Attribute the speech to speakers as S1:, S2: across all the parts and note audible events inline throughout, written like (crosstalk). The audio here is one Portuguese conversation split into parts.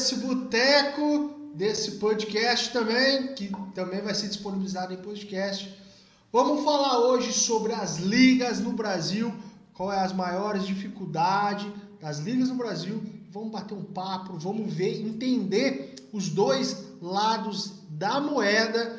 S1: desse boteco, desse podcast também, que também vai ser disponibilizado em podcast. Vamos falar hoje sobre as ligas no Brasil, qual é as maiores dificuldades das ligas no Brasil. Vamos bater um papo, vamos ver, entender os dois lados da moeda,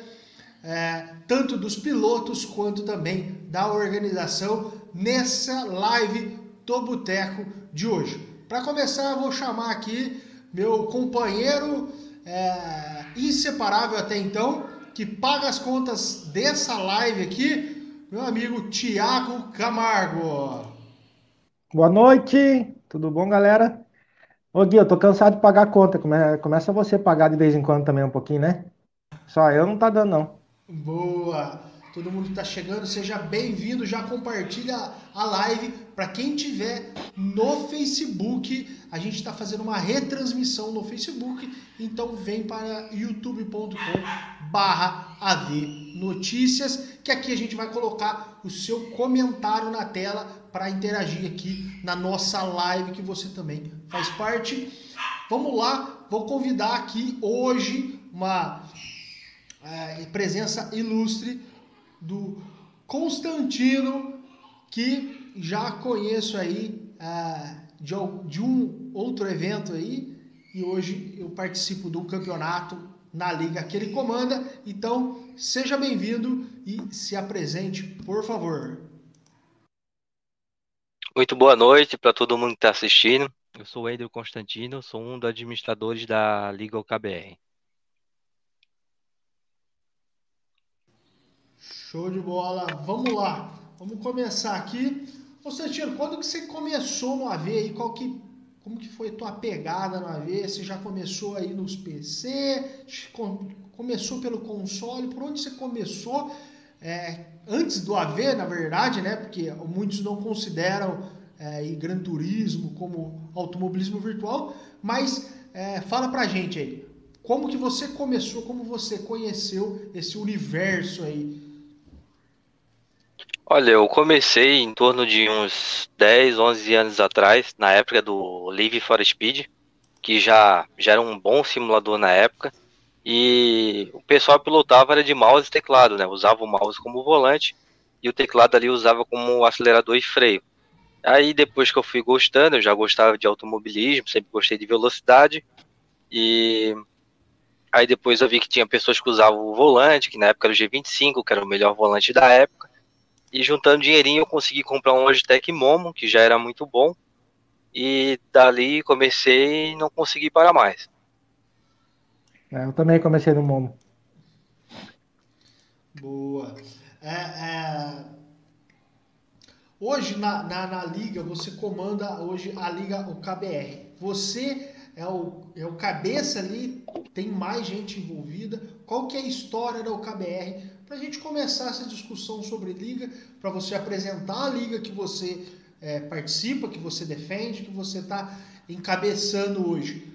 S1: é, tanto dos pilotos quanto também da organização, nessa live do Boteco de hoje. Para começar, eu vou chamar aqui meu companheiro é, inseparável até então, que paga as contas dessa live aqui, meu amigo Tiago Camargo.
S2: Boa noite, tudo bom, galera? Ô Gui, eu tô cansado de pagar a conta. Come- Começa você a pagar de vez em quando também um pouquinho, né? Só eu não tá dando, não.
S1: Boa! Todo mundo que está chegando, seja bem-vindo. Já compartilha a live para quem tiver no Facebook. A gente está fazendo uma retransmissão no Facebook, então vem para youtube.com/barra Notícias, que aqui a gente vai colocar o seu comentário na tela para interagir aqui na nossa live que você também faz parte. Vamos lá, vou convidar aqui hoje uma é, presença ilustre do Constantino, que já conheço aí é, de, de um outro evento aí, e hoje eu participo do campeonato na liga que ele comanda. Então, seja bem-vindo e se apresente, por favor.
S3: Muito boa noite para todo mundo que está assistindo. Eu sou o Andrew Constantino, sou um dos administradores da Liga OKBR.
S1: Show de bola. Vamos lá. Vamos começar aqui. Constantino, quando que você começou no AV aí? Qual que, como que foi tua pegada no AV? Você já começou aí nos PC? Começou pelo console? Por onde você começou? É, antes do AV, na verdade, né? Porque muitos não consideram é, Gran Turismo como automobilismo virtual. Mas é, fala pra gente aí. Como que você começou, como você conheceu esse universo aí
S3: Olha, eu comecei em torno de uns 10, 11 anos atrás, na época do Live for Speed, que já, já era um bom simulador na época, e o pessoal pilotava era de mouse e teclado, né? Usava o mouse como volante e o teclado ali usava como acelerador e freio. Aí depois que eu fui gostando, eu já gostava de automobilismo, sempre gostei de velocidade, e aí depois eu vi que tinha pessoas que usavam o volante, que na época era o G25, que era o melhor volante da época, e juntando dinheirinho eu consegui comprar um Logitech Momo, que já era muito bom. E dali comecei e não consegui parar mais.
S2: É, eu também comecei no Momo.
S1: Boa. É, é... Hoje na, na, na, liga você comanda hoje a liga o KBR. Você é o, é o cabeça ali, tem mais gente envolvida. Qual que é a história da UKBR? Para a gente começar essa discussão sobre liga, para você apresentar a liga que você é, participa, que você defende, que você está encabeçando hoje.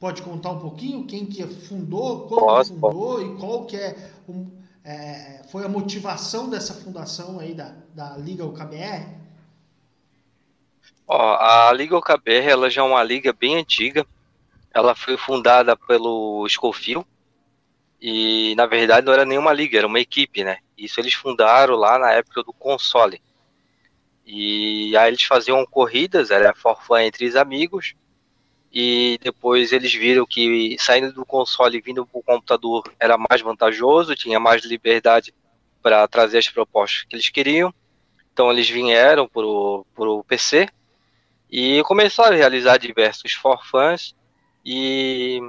S1: Pode contar um pouquinho quem que fundou, como Posso, fundou e qual que é, um, é, foi a motivação dessa fundação aí da, da Liga UKBR?
S3: Ó, a Liga UKBR ela já é uma liga bem antiga. Ela foi fundada pelo Scofield, e na verdade não era nenhuma liga, era uma equipe, né? Isso eles fundaram lá na época do console. E aí eles faziam corridas, era forfã entre os amigos. E depois eles viram que saindo do console e vindo para o computador era mais vantajoso, tinha mais liberdade para trazer as propostas que eles queriam. Então eles vieram para o PC e começaram a realizar diversos forfãs. E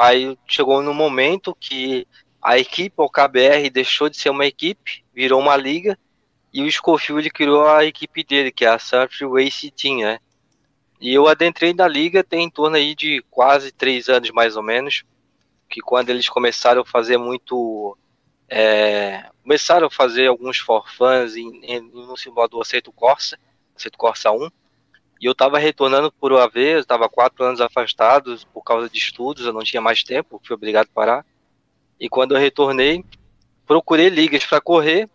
S3: Aí chegou no momento que a equipe, o KBR, deixou de ser uma equipe, virou uma liga, e o Schofield criou a equipe dele, que é a Surf Race Team, né? E eu adentrei na liga tem em torno aí de quase três anos, mais ou menos, que quando eles começaram a fazer muito... É, começaram a fazer alguns forfãs em, em, no simulador Aceito Corsa, Aceito Corsa 1, e eu estava retornando por uma vez, estava quatro anos afastado por causa de estudos, eu não tinha mais tempo, fui obrigado a parar. E quando eu retornei, procurei ligas para correr,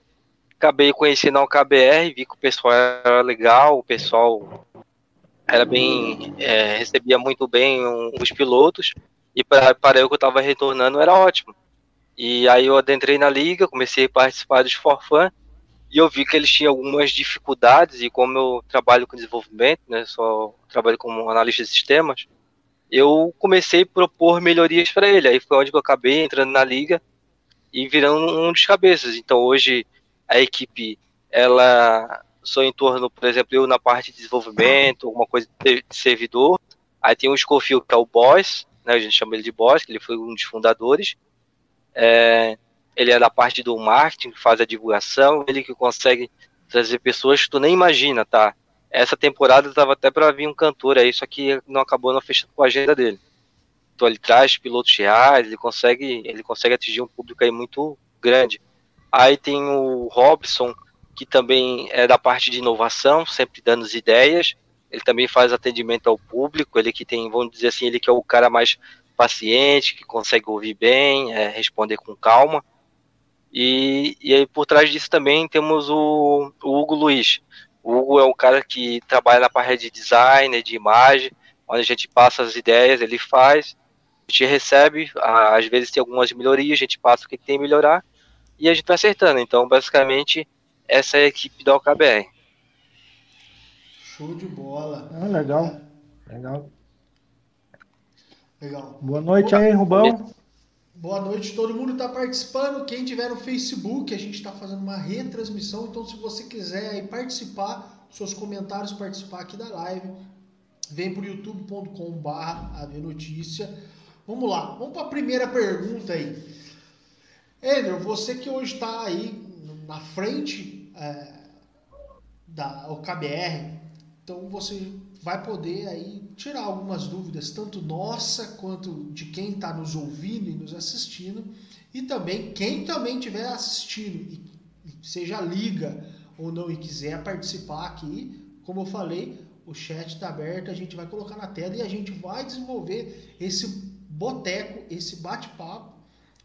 S3: acabei conhecendo o KBR, vi que o pessoal era legal, o pessoal era bem é, recebia muito bem os pilotos e para eu que estava retornando era ótimo. E aí eu adentrei na liga, comecei a participar dos forfã e eu vi que eles tinham algumas dificuldades e como eu trabalho com desenvolvimento, né, só trabalho como analista de sistemas, eu comecei a propor melhorias para ele. Aí foi onde eu acabei entrando na liga e virando um dos cabeças. Então hoje a equipe ela sou em torno, por exemplo, eu na parte de desenvolvimento, alguma coisa de servidor. Aí tem o Scofield, que é o boss, né, a gente chama ele de boss, que ele foi um dos fundadores. É, ele é da parte do marketing, faz a divulgação, ele que consegue trazer pessoas que tu nem imagina, tá? Essa temporada estava até para vir um cantor aí, só que não acabou não fechando com a agenda dele. Então ele traz pilotos reais, ele consegue, ele consegue atingir um público aí muito grande. Aí tem o Robson, que também é da parte de inovação, sempre dando as ideias. Ele também faz atendimento ao público, ele que tem, vamos dizer assim, ele que é o cara mais paciente, que consegue ouvir bem, é, responder com calma. E, e aí por trás disso também temos o, o Hugo Luiz. O Hugo é um cara que trabalha na parte de design, de imagem, onde a gente passa as ideias, ele faz, a gente recebe, às vezes tem algumas melhorias, a gente passa o que tem que melhorar e a gente vai acertando. Então, basicamente, essa é a equipe da OKBR.
S1: Show de bola.
S2: Ah, legal. Legal.
S1: Legal.
S2: Boa noite aí, Rubão.
S1: Boa noite, todo mundo está participando. Quem tiver no Facebook, a gente está fazendo uma retransmissão. Então, se você quiser participar, seus comentários, participar aqui da live, vem para youtube.com/barra notícia. Vamos lá, vamos para a primeira pergunta aí. Andrew, você que hoje está aí na frente é, da OKBR, então você vai poder aí tirar algumas dúvidas, tanto nossa quanto de quem está nos ouvindo e nos assistindo, e também quem também estiver assistindo, seja liga ou não e quiser participar aqui, como eu falei, o chat está aberto, a gente vai colocar na tela e a gente vai desenvolver esse boteco, esse bate-papo,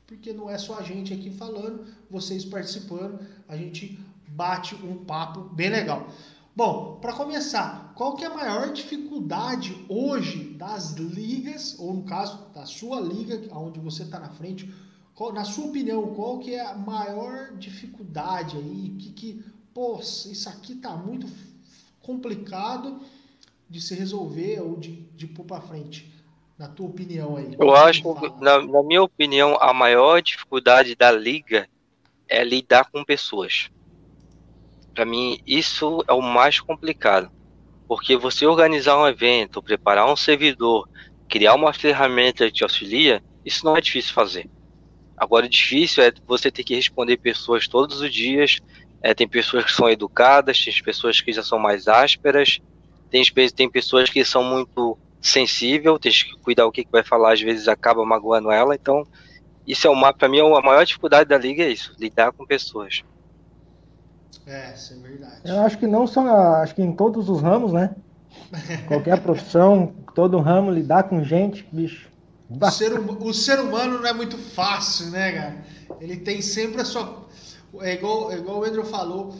S1: porque não é só a gente aqui falando, vocês participando, a gente bate um papo bem legal. Bom, para começar, qual que é a maior dificuldade hoje das ligas, ou no caso da sua liga, onde você está na frente, qual, na sua opinião, qual que é a maior dificuldade aí, que, que pô, isso aqui tá muito complicado de se resolver ou de, de pôr para frente? Na tua opinião aí.
S3: Eu acho, na, na minha opinião, a maior dificuldade da liga é lidar com pessoas. Para mim, isso é o mais complicado. Porque você organizar um evento, preparar um servidor, criar uma ferramenta que te auxilia, isso não é difícil fazer. Agora, o difícil é você ter que responder pessoas todos os dias. É, tem pessoas que são educadas, tem pessoas que já são mais ásperas, tem, tem pessoas que são muito sensíveis, tem que cuidar o que, que vai falar, às vezes acaba magoando ela. Então, isso é uma, para mim, a maior dificuldade da liga é isso, lidar com pessoas.
S1: É, isso é verdade.
S2: Eu acho que não só, acho que em todos os ramos, né? (laughs) Qualquer profissão, todo ramo, lidar com gente, bicho.
S1: O ser, hum, o ser, humano não é muito fácil, né, cara? Ele tem sempre a sua. É igual, é igual o Andrew falou.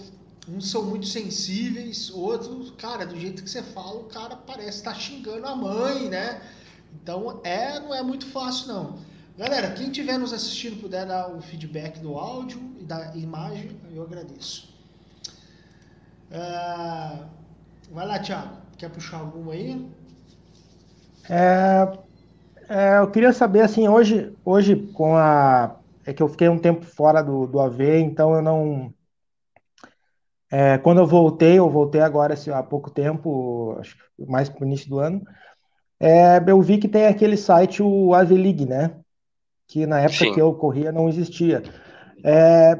S1: Uns são muito sensíveis, outros, cara, do jeito que você fala, o cara parece estar tá xingando a mãe, né? Então é, não é muito fácil, não. Galera, quem estiver nos assistindo puder dar o feedback do áudio e da imagem, eu agradeço. Uh, vai lá, Thiago. Quer puxar alguma aí?
S2: É, é, eu queria saber, assim, hoje, hoje com a... É que eu fiquei um tempo fora do, do AV, então eu não... É, quando eu voltei, eu voltei agora assim, há pouco tempo, acho que mais para o início do ano, é, eu vi que tem aquele site, o AV League, né? Que na época Sim. que eu corria não existia. É,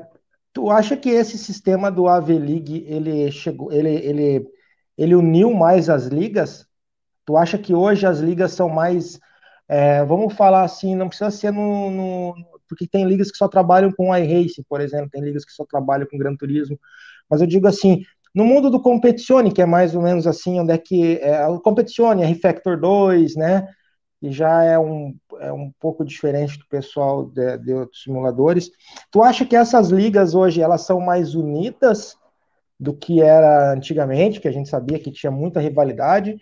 S2: Tu acha que esse sistema do AV League ele chegou, ele, ele, ele uniu mais as ligas? Tu acha que hoje as ligas são mais, é, vamos falar assim, não precisa ser no, no, porque tem ligas que só trabalham com iRacing, por exemplo, tem ligas que só trabalham com Gran Turismo, mas eu digo assim, no mundo do Competizione, que é mais ou menos assim, onde é que é, o Competizione, R-Factor 2, né? E já é um, é um pouco diferente do pessoal de, de, outros simuladores. Tu acha que essas ligas hoje elas são mais unidas do que era antigamente, que a gente sabia que tinha muita rivalidade,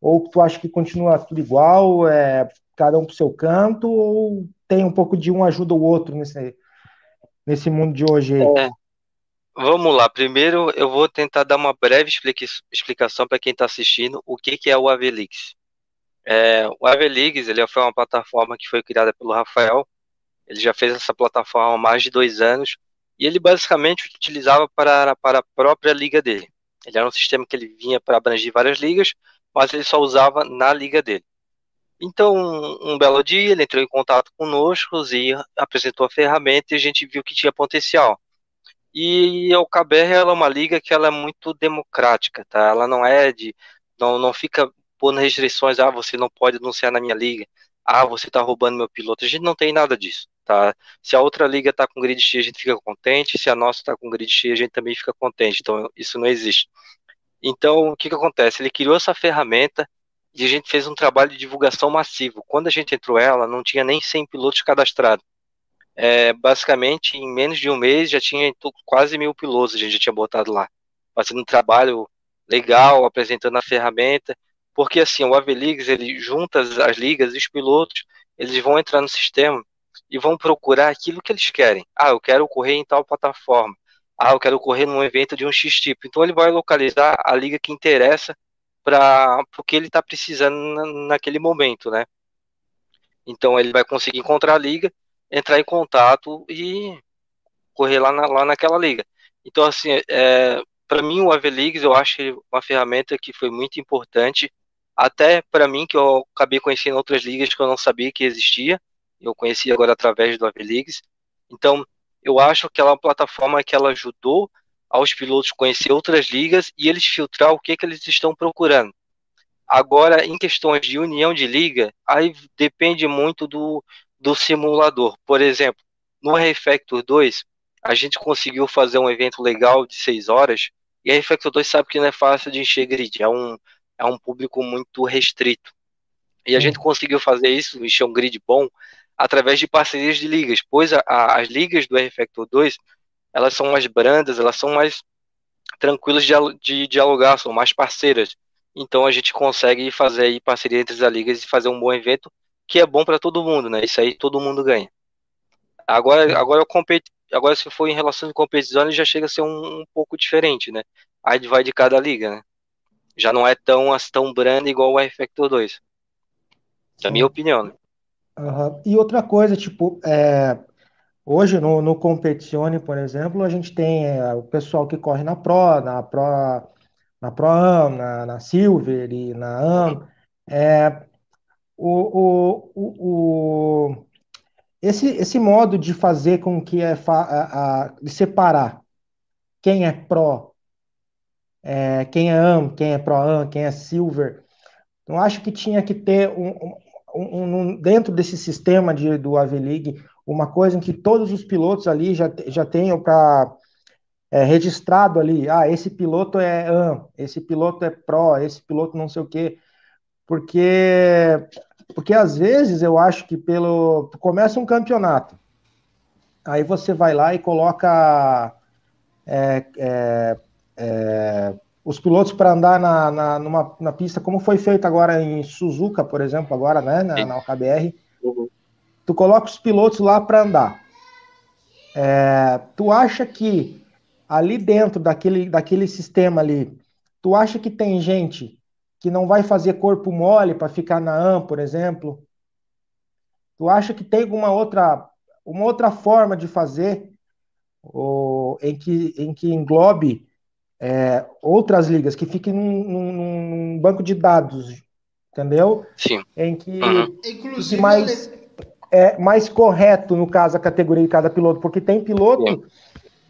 S2: Ou tu acha que continua tudo igual, é, cada um pro seu canto, ou tem um pouco de um ajuda o outro nesse, nesse mundo de hoje? É.
S3: Vamos lá, primeiro eu vou tentar dar uma breve explicação para quem está assistindo o que, que é o Avelix. É, o Avelix ele foi uma plataforma que foi criada pelo Rafael, ele já fez essa plataforma há mais de dois anos, e ele basicamente utilizava para, para a própria liga dele. Ele era um sistema que ele vinha para abranger várias ligas, mas ele só usava na liga dele. Então, um belo dia, ele entrou em contato conosco e apresentou a ferramenta e a gente viu que tinha potencial. E o KBR é uma liga que ela é muito democrática, tá? Ela não é de não, não fica pondo restrições, ah, você não pode anunciar na minha liga. Ah, você está roubando meu piloto. A gente não tem nada disso, tá? Se a outra liga está com grid cheio, a gente fica contente. Se a nossa está com grid cheio, a gente também fica contente. Então, isso não existe. Então, o que que acontece? Ele criou essa ferramenta e a gente fez um trabalho de divulgação massivo. Quando a gente entrou ela, não tinha nem 100 pilotos cadastrados. É, basicamente, em menos de um mês, já tinha quase mil pilotos, a gente já tinha botado lá. Fazendo um trabalho legal, apresentando a ferramenta. Porque, assim, o Aveligs, ele junta as, as ligas e os pilotos, eles vão entrar no sistema e vão procurar aquilo que eles querem. Ah, eu quero correr em tal plataforma. Ah, eu quero correr num evento de um X tipo. Então ele vai localizar a liga que interessa para o que ele está precisando na, naquele momento, né? Então ele vai conseguir encontrar a liga, entrar em contato e correr lá, na, lá naquela liga. Então assim, é, para mim o AVLeagues eu acho uma ferramenta que foi muito importante, até para mim que eu acabei conhecendo outras ligas que eu não sabia que existia, eu conheci agora através do AVLeagues. Então eu acho que ela é uma plataforma que ela ajudou aos pilotos conhecer outras ligas e eles filtrar o que, que eles estão procurando. Agora, em questões de união de liga, aí depende muito do, do simulador. Por exemplo, no R-Factor 2, a gente conseguiu fazer um evento legal de 6 horas, e a R-Factor 2 sabe que não é fácil de encher grid, é um, é um público muito restrito. E a gente conseguiu fazer isso, encher um grid bom, através de parcerias de ligas, pois a, a, as ligas do R-Factor 2 elas são mais brandas, elas são mais tranquilas de, de dialogar, são mais parceiras. Então a gente consegue fazer aí parceria entre as ligas e fazer um bom evento que é bom para todo mundo, né? Isso aí todo mundo ganha. Agora, agora, competi agora se for em relação de competição, ele já chega a ser um, um, pouco diferente, né? Aí vai de cada liga, né? Já não é tão, tão branda igual o R-Factor 2. É minha opinião, né?
S2: Uhum. E outra coisa, tipo, é, Hoje, no, no Competizione, por exemplo, a gente tem é, o pessoal que corre na Pro, na Pro, na Pro Am, na, na Silver e na Am. É, o, o, o, esse, esse modo de fazer com que é a, a, de separar quem é Pro, é, quem é Am, quem é Pro Am, quem é Silver, eu acho que tinha que ter um, um, um dentro desse sistema de, do AV League uma coisa em que todos os pilotos ali já, já tenham para é, registrado ali, ah, esse piloto é AM, esse piloto é Pro, esse piloto não sei o quê, porque porque às vezes eu acho que pelo começa um campeonato, aí você vai lá e coloca é, é, é, os pilotos para andar na, na, numa, na pista, como foi feito agora em Suzuka, por exemplo, agora, né, na, na tu coloca os pilotos lá para andar. É, tu acha que ali dentro daquele, daquele sistema ali, tu acha que tem gente que não vai fazer corpo mole para ficar na AM, por exemplo? Tu acha que tem alguma outra, uma outra forma de fazer ou, em, que, em que englobe é, outras ligas, que fiquem num, num, num, banco de dados, entendeu?
S3: Sim.
S2: Em que, uhum. Inclusive, mais é mais correto, no caso, a categoria de cada piloto, porque tem piloto Sim.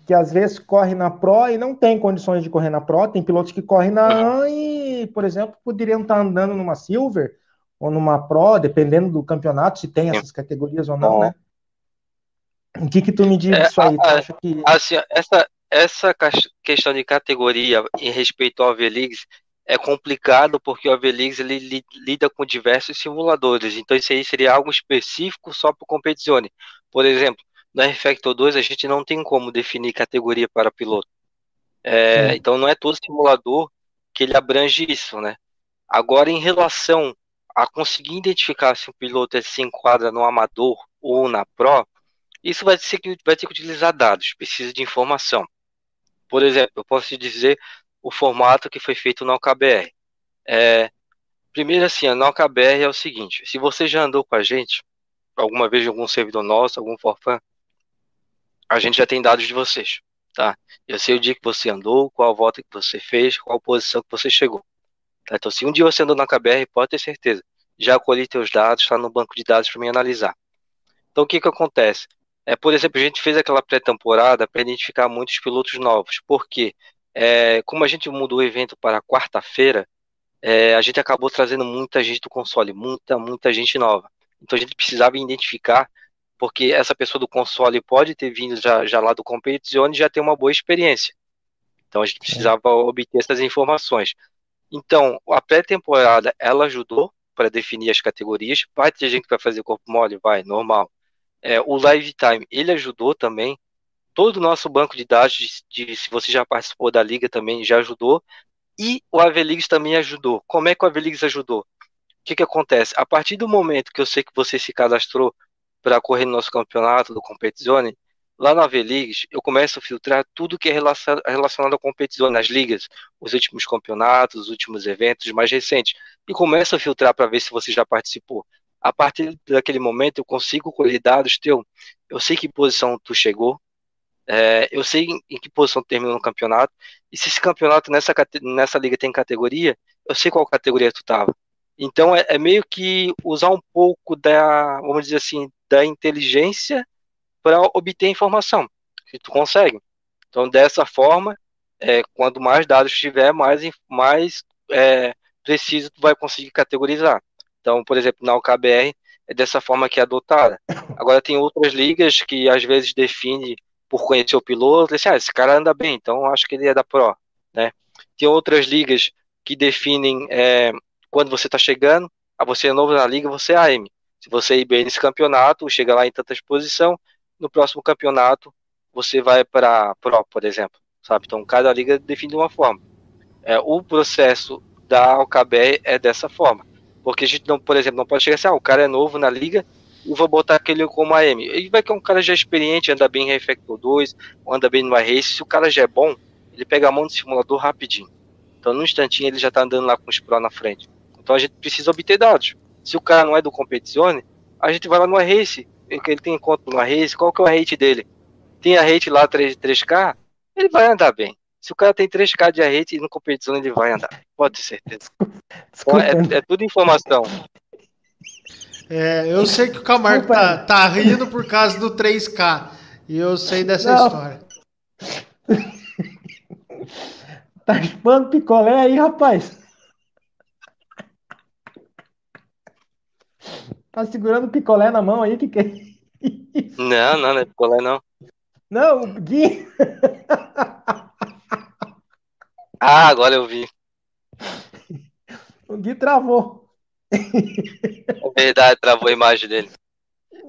S2: que às vezes corre na Pro e não tem condições de correr na Pro, tem pilotos que correm na AN e, por exemplo, poderiam estar andando numa Silver ou numa Pro, dependendo do campeonato, se tem essas categorias ou não, né? O que que tu me diz é, disso aí?
S3: A, que... Assim, essa, essa questão de categoria em respeito ao V-Leagues é complicado porque o AVLeaks ele lida com diversos simuladores, então isso aí seria algo específico só para o Competizione. Por exemplo, no R-Factor 2 a gente não tem como definir categoria para piloto. É, então não é todo simulador que ele abrange isso, né? Agora, em relação a conseguir identificar se um piloto se enquadra no amador ou na pro, isso vai, ser, vai ter que utilizar dados, precisa de informação. Por exemplo, eu posso te dizer o formato que foi feito na OKBR. É, primeiro, assim, a OKBR é o seguinte: se você já andou com a gente, alguma vez em algum servidor nosso, algum forfã, a gente já tem dados de vocês, tá? Eu sei o dia que você andou, qual volta que você fez, qual posição que você chegou. Tá? Então, se um dia você andou na KBR, pode ter certeza, já colhi teus dados, está no banco de dados para me analisar. Então, o que que acontece? É, por exemplo, a gente fez aquela pré-temporada para identificar muitos pilotos novos, porque é, como a gente mudou o evento para quarta-feira, é, a gente acabou trazendo muita gente do console, muita, muita gente nova. Então a gente precisava identificar, porque essa pessoa do console pode ter vindo já, já lá do Competizione e já ter uma boa experiência. Então a gente precisava obter essas informações. Então, a pré-temporada, ela ajudou para definir as categorias. Vai ter gente que vai fazer corpo mole? Vai, normal. É, o Live Time, ele ajudou também. Todo o nosso banco de dados, de, de, se você já participou da liga também, já ajudou. E o Aveligs também ajudou. Como é que o Aveligs ajudou? O que, que acontece? A partir do momento que eu sei que você se cadastrou para correr no nosso campeonato do Competizione, lá na V-Leagues, eu começo a filtrar tudo que é relacionado à competição, nas ligas, os últimos campeonatos, os últimos eventos mais recentes, e começo a filtrar para ver se você já participou. A partir daquele momento, eu consigo colher dados teu. Eu sei que posição tu chegou, é, eu sei em que posição terminou no campeonato, e se esse campeonato nessa, nessa liga tem categoria, eu sei qual categoria tu estava. Então é, é meio que usar um pouco da, vamos dizer assim, da inteligência para obter informação, que tu consegue. Então, dessa forma, é, quanto mais dados tiver, mais, mais é, preciso tu vai conseguir categorizar. Então, por exemplo, na UKBR, é dessa forma que é adotada. Agora, tem outras ligas que às vezes define por conhecer o piloto, assim, ah, esse cara anda bem, então acho que ele é da Pro. Né? Tem outras ligas que definem é, quando você está chegando, a você é novo na liga, você é AM. Se você ir bem nesse campeonato, chega lá em tanta exposição, no próximo campeonato você vai para Pro, por exemplo, sabe? Então cada liga define de uma forma. É, o processo da OKB é dessa forma, porque a gente não, por exemplo, não pode chegar assim, ah, o cara é novo na liga e vou botar aquele como AM. Ele vai que é um cara já experiente, anda bem em Refactor 2, anda bem no Race, se o cara já é bom, ele pega a mão do simulador rapidinho. Então, num instantinho, ele já está andando lá com os Pro na frente. Então, a gente precisa obter dados. Se o cara não é do Competizione, a gente vai lá no Race, ele tem conta no race, qual que é o rate dele? Tem a rate lá 3, 3K, ele vai andar bem. Se o cara tem 3K de rate e no competição ele vai andar, pode ter certeza. É, é, tudo informação.
S1: É, eu sei que o Camargo tá, tá rindo por causa do 3K. E eu sei dessa Não. história. (laughs)
S2: tá chupando picolé aí, rapaz? Tá segurando picolé na mão aí, que que é?
S3: Não, não, não é picolé não.
S2: Não, o Gui. (laughs)
S3: ah, agora eu vi. (laughs)
S2: O Gui travou.
S3: É verdade, travou a imagem dele.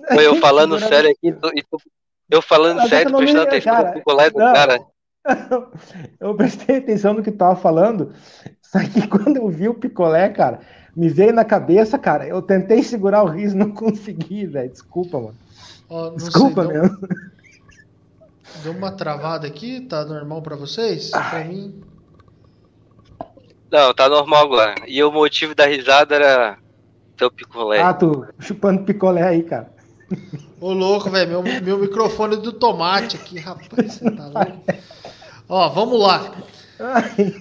S3: Foi eu falando sério aqui, tu, eu falando Mas sério, prestando atenção no picolé do cara. (laughs)
S2: Eu prestei atenção no que tu tava falando, só que (laughs) quando eu vi o picolé, cara, me veio na cabeça, cara. Eu tentei segurar o riso, não consegui, velho. Desculpa, mano. Oh, Desculpa sei, mesmo. Deu,
S1: deu uma travada aqui, tá normal para vocês? Pra mim.
S3: Não, tá normal agora. E o motivo da risada era teu picolé.
S2: Ah, tu chupando picolé aí, cara.
S1: Ô louco, velho, meu, meu microfone do tomate aqui, rapaz, você tá louco. Ó, vamos lá.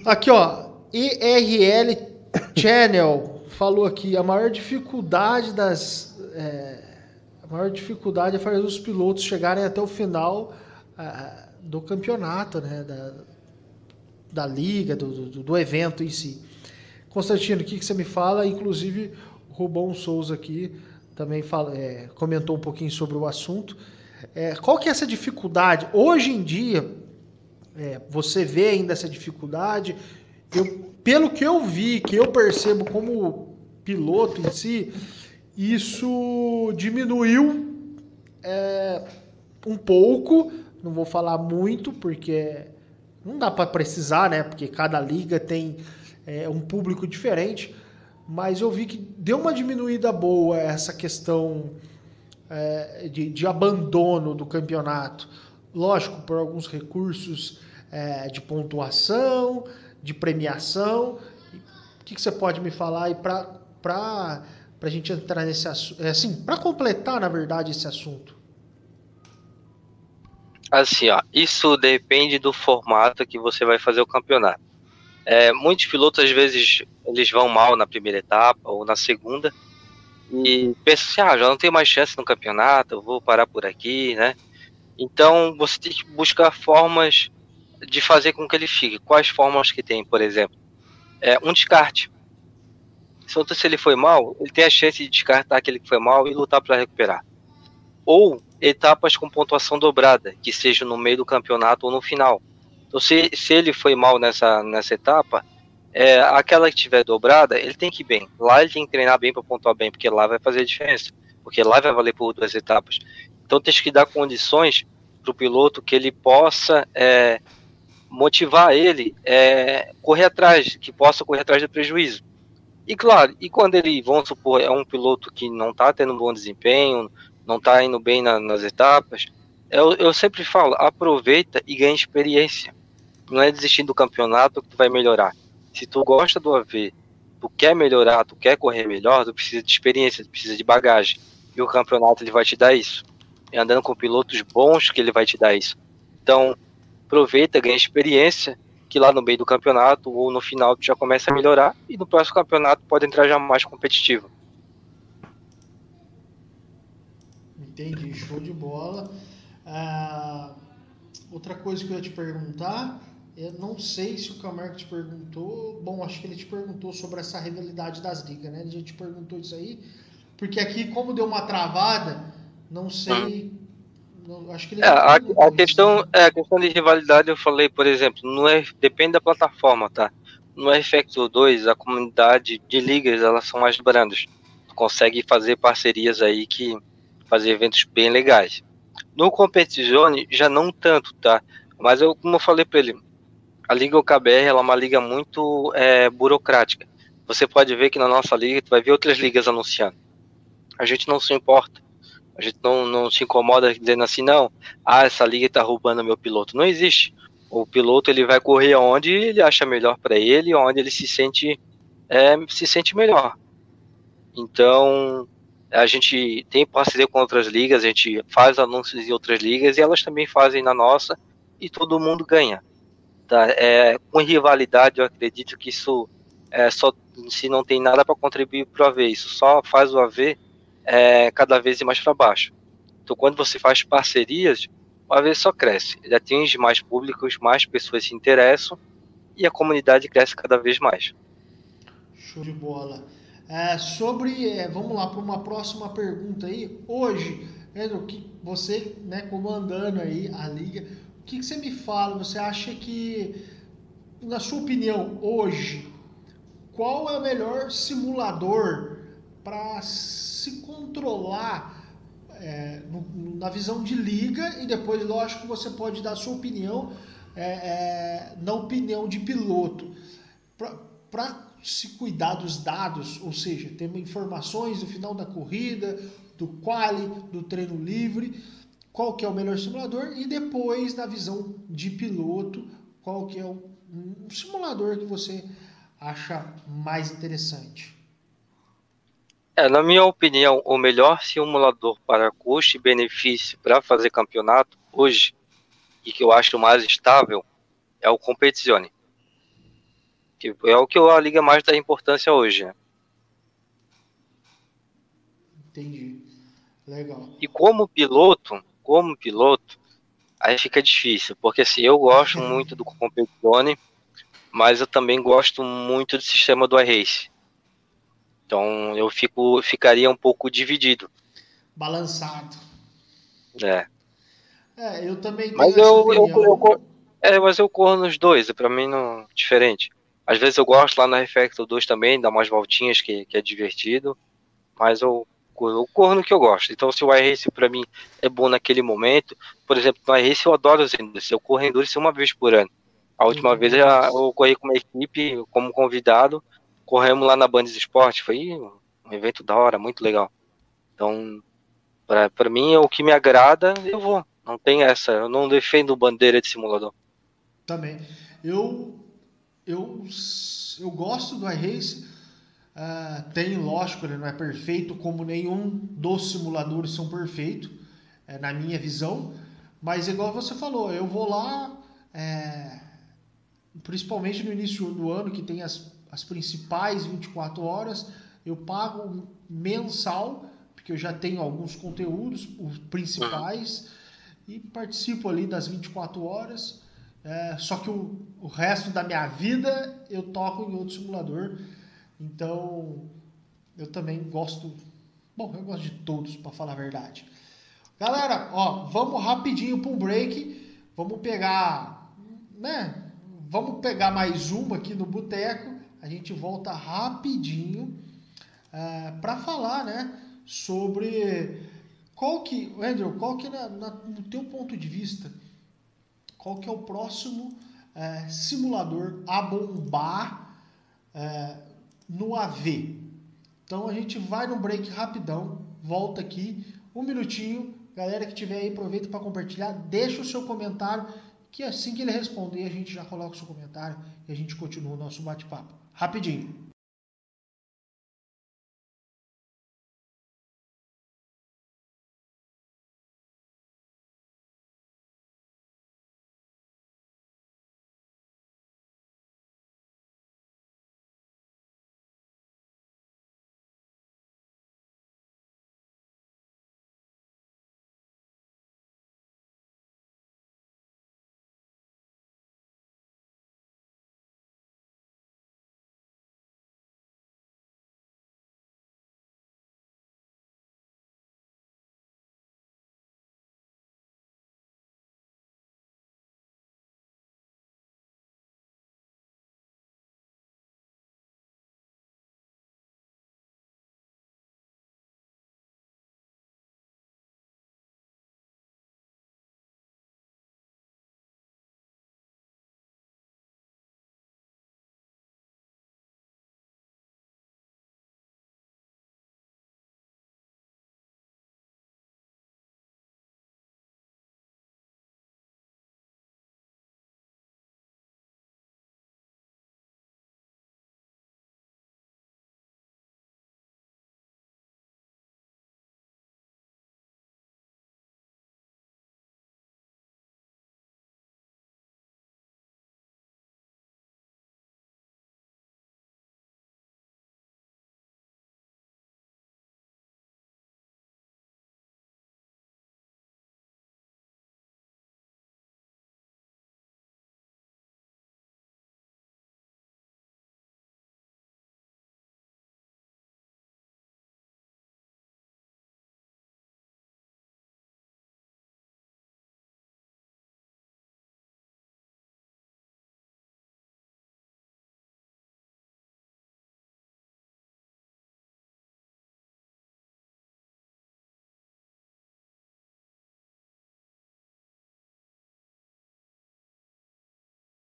S1: Aqui, ó, IRL Channel falou aqui, a maior dificuldade das. É, a maior dificuldade é fazer os pilotos chegarem até o final uh, do campeonato, né? Da, da liga, do, do, do, evento em si. Constantino, o que, que você me fala? Inclusive, Rubão Souza aqui também fala, é, comentou um pouquinho sobre o assunto. É, qual que é essa dificuldade? Hoje em dia, é, você vê ainda essa dificuldade? Eu, pelo que eu vi, que eu percebo como piloto em si, isso diminuiu é, um pouco, não vou falar muito, porque não dá para precisar, né? Porque cada liga tem é, um público diferente, mas eu vi que deu uma diminuída boa essa questão é, de, de, abandono do campeonato. Lógico, por alguns recursos é, de pontuação, de premiação. O que, que você pode me falar aí para a gente entrar nesse assunto? É, assim, para completar, na verdade, esse assunto.
S3: Assim, ó, isso depende do formato que você vai fazer o campeonato. É, muitos pilotos, às vezes, eles vão mal na primeira etapa ou na segunda e pensam assim, ah, já não tenho mais chance no campeonato, eu vou parar por aqui, né? Então, você tem que buscar formas de fazer com que ele fique. Quais formas que tem, por exemplo? É, um descarte. Se ele foi mal, ele tem a chance de descartar aquele que foi mal e lutar para recuperar. Ou etapas com pontuação dobrada, que seja no meio do campeonato ou no final. Então, se, se ele foi mal nessa, nessa etapa, é, aquela que tiver dobrada, ele tem que ir bem. Lá ele tem que treinar bem para pontuar bem, porque lá vai fazer a diferença. Porque lá vai valer por duas etapas. Então, tem que dar condições para o piloto que ele possa é, motivar ele é, correr atrás, que possa correr atrás do prejuízo. E claro, e quando ele, vamos supor, é um piloto que não está tendo um bom desempenho, não está indo bem na, nas etapas, eu, eu sempre falo, aproveita e ganha experiência. Não é desistir do campeonato que tu vai melhorar. Se tu gosta do AV, tu quer melhorar, tu quer correr melhor, tu precisa de experiência, tu precisa de bagagem. E o campeonato ele vai te dar isso. E andando com pilotos bons que ele vai te dar isso. Então, aproveita, ganha experiência, que lá no meio do campeonato ou no final tu já começa a melhorar e no próximo campeonato pode entrar já mais competitivo.
S1: Entendi, show de bola. Ah, outra coisa que eu ia te perguntar, eu não sei se o Camargo te perguntou, bom, acho que ele te perguntou sobre essa rivalidade das ligas, né? Ele já te perguntou isso aí, porque aqui, como deu uma travada, não sei. Não, acho que ele
S3: é, a, a questão, é, a questão de rivalidade, eu falei, por exemplo, não é, depende da plataforma, tá? No R-Factor 2, a comunidade de ligas, elas são mais brandas. Tu consegue fazer parcerias aí que fazer eventos bem legais. No Competizione já não tanto, tá? Mas eu, como eu falei para ele, a Liga OKBR ela é uma liga muito é, burocrática. Você pode ver que na nossa liga, tu vai ver outras ligas anunciando. A gente não se importa. A gente não, não se incomoda dizendo assim, não, ah, essa liga está roubando meu piloto. Não existe. O piloto ele vai correr onde ele acha melhor para ele, onde ele se sente é, se sente melhor. Então, a gente tem parceria com outras ligas, a gente faz anúncios em outras ligas e elas também fazem na nossa e todo mundo ganha. Tá? É, com rivalidade, eu acredito que isso é só se não tem nada para contribuir para o AV, isso só faz o AV é, cada vez mais para baixo. Então, quando você faz parcerias, o AV só cresce, ele atinge mais públicos, mais pessoas se interessam e a comunidade cresce cada vez mais.
S1: Show de bola. É, sobre, é, vamos lá para uma próxima pergunta aí. Hoje, Pedro, que você, né, comandando aí a liga, o que, que você me fala? Você acha que, na sua opinião, hoje, qual é o melhor simulador para se controlar é, no, na visão de liga e depois, lógico, você pode dar a sua opinião é, é, na opinião de piloto. Para se cuidar dos dados, ou seja, ter informações do final da corrida, do quali, do treino livre, qual que é o melhor simulador e depois na visão de piloto, qual que é o um simulador que você acha mais interessante.
S3: É, na minha opinião, o melhor simulador para custo e benefício para fazer campeonato hoje e que eu acho mais estável é o Competizione que é o que a liga mais dá importância hoje. Né?
S1: Entendi. Legal.
S3: E como piloto, como piloto, aí fica difícil, porque assim, eu gosto (laughs) muito do Competizione, mas eu também gosto muito do sistema do iRace. Então eu fico, ficaria um pouco dividido.
S1: Balançado.
S3: É.
S1: É, eu também
S3: mas eu, eu, eu, eu, é, mas eu corro nos dois, para mim não diferente. Às vezes eu gosto lá na Refactor 2 também, dá umas voltinhas que, que é divertido, mas eu, eu corro no que eu gosto. Então, se o iRace para mim é bom naquele momento, por exemplo, no iRace eu adoro os Endurance, eu corro Endurance uma vez por ano. A última uhum. vez eu, corri com uma equipe, como convidado, corremos lá na Bandes Esporte, foi um evento da hora, muito legal. Então, para mim, o que me agrada, eu vou. Não tem essa, eu não defendo bandeira de simulador.
S1: Também. Eu eu, eu gosto do iRace. Uh, tem, lógico, ele não é perfeito, como nenhum dos simuladores são perfeitos, é, na minha visão. Mas, igual você falou, eu vou lá, é, principalmente no início do ano, que tem as, as principais 24 horas, eu pago mensal, porque eu já tenho alguns conteúdos, os principais, e participo ali das 24 horas. É, só que o, o resto da minha vida eu toco em outro simulador. Então eu também gosto. Bom, eu gosto de todos, para falar a verdade. Galera, ó, vamos rapidinho para um break. Vamos pegar, né? Vamos pegar mais uma aqui no boteco. A gente volta rapidinho é, para falar, né? Sobre qual que, Andrew, qual que na, na, no teu ponto de vista qual que é o próximo é, simulador a bombar é, no AV. Então a gente vai no break rapidão, volta aqui, um minutinho. Galera que tiver aí, aproveita para compartilhar, deixa o seu comentário, que assim que ele responder, a gente já coloca o seu comentário e a gente continua o nosso bate-papo. Rapidinho.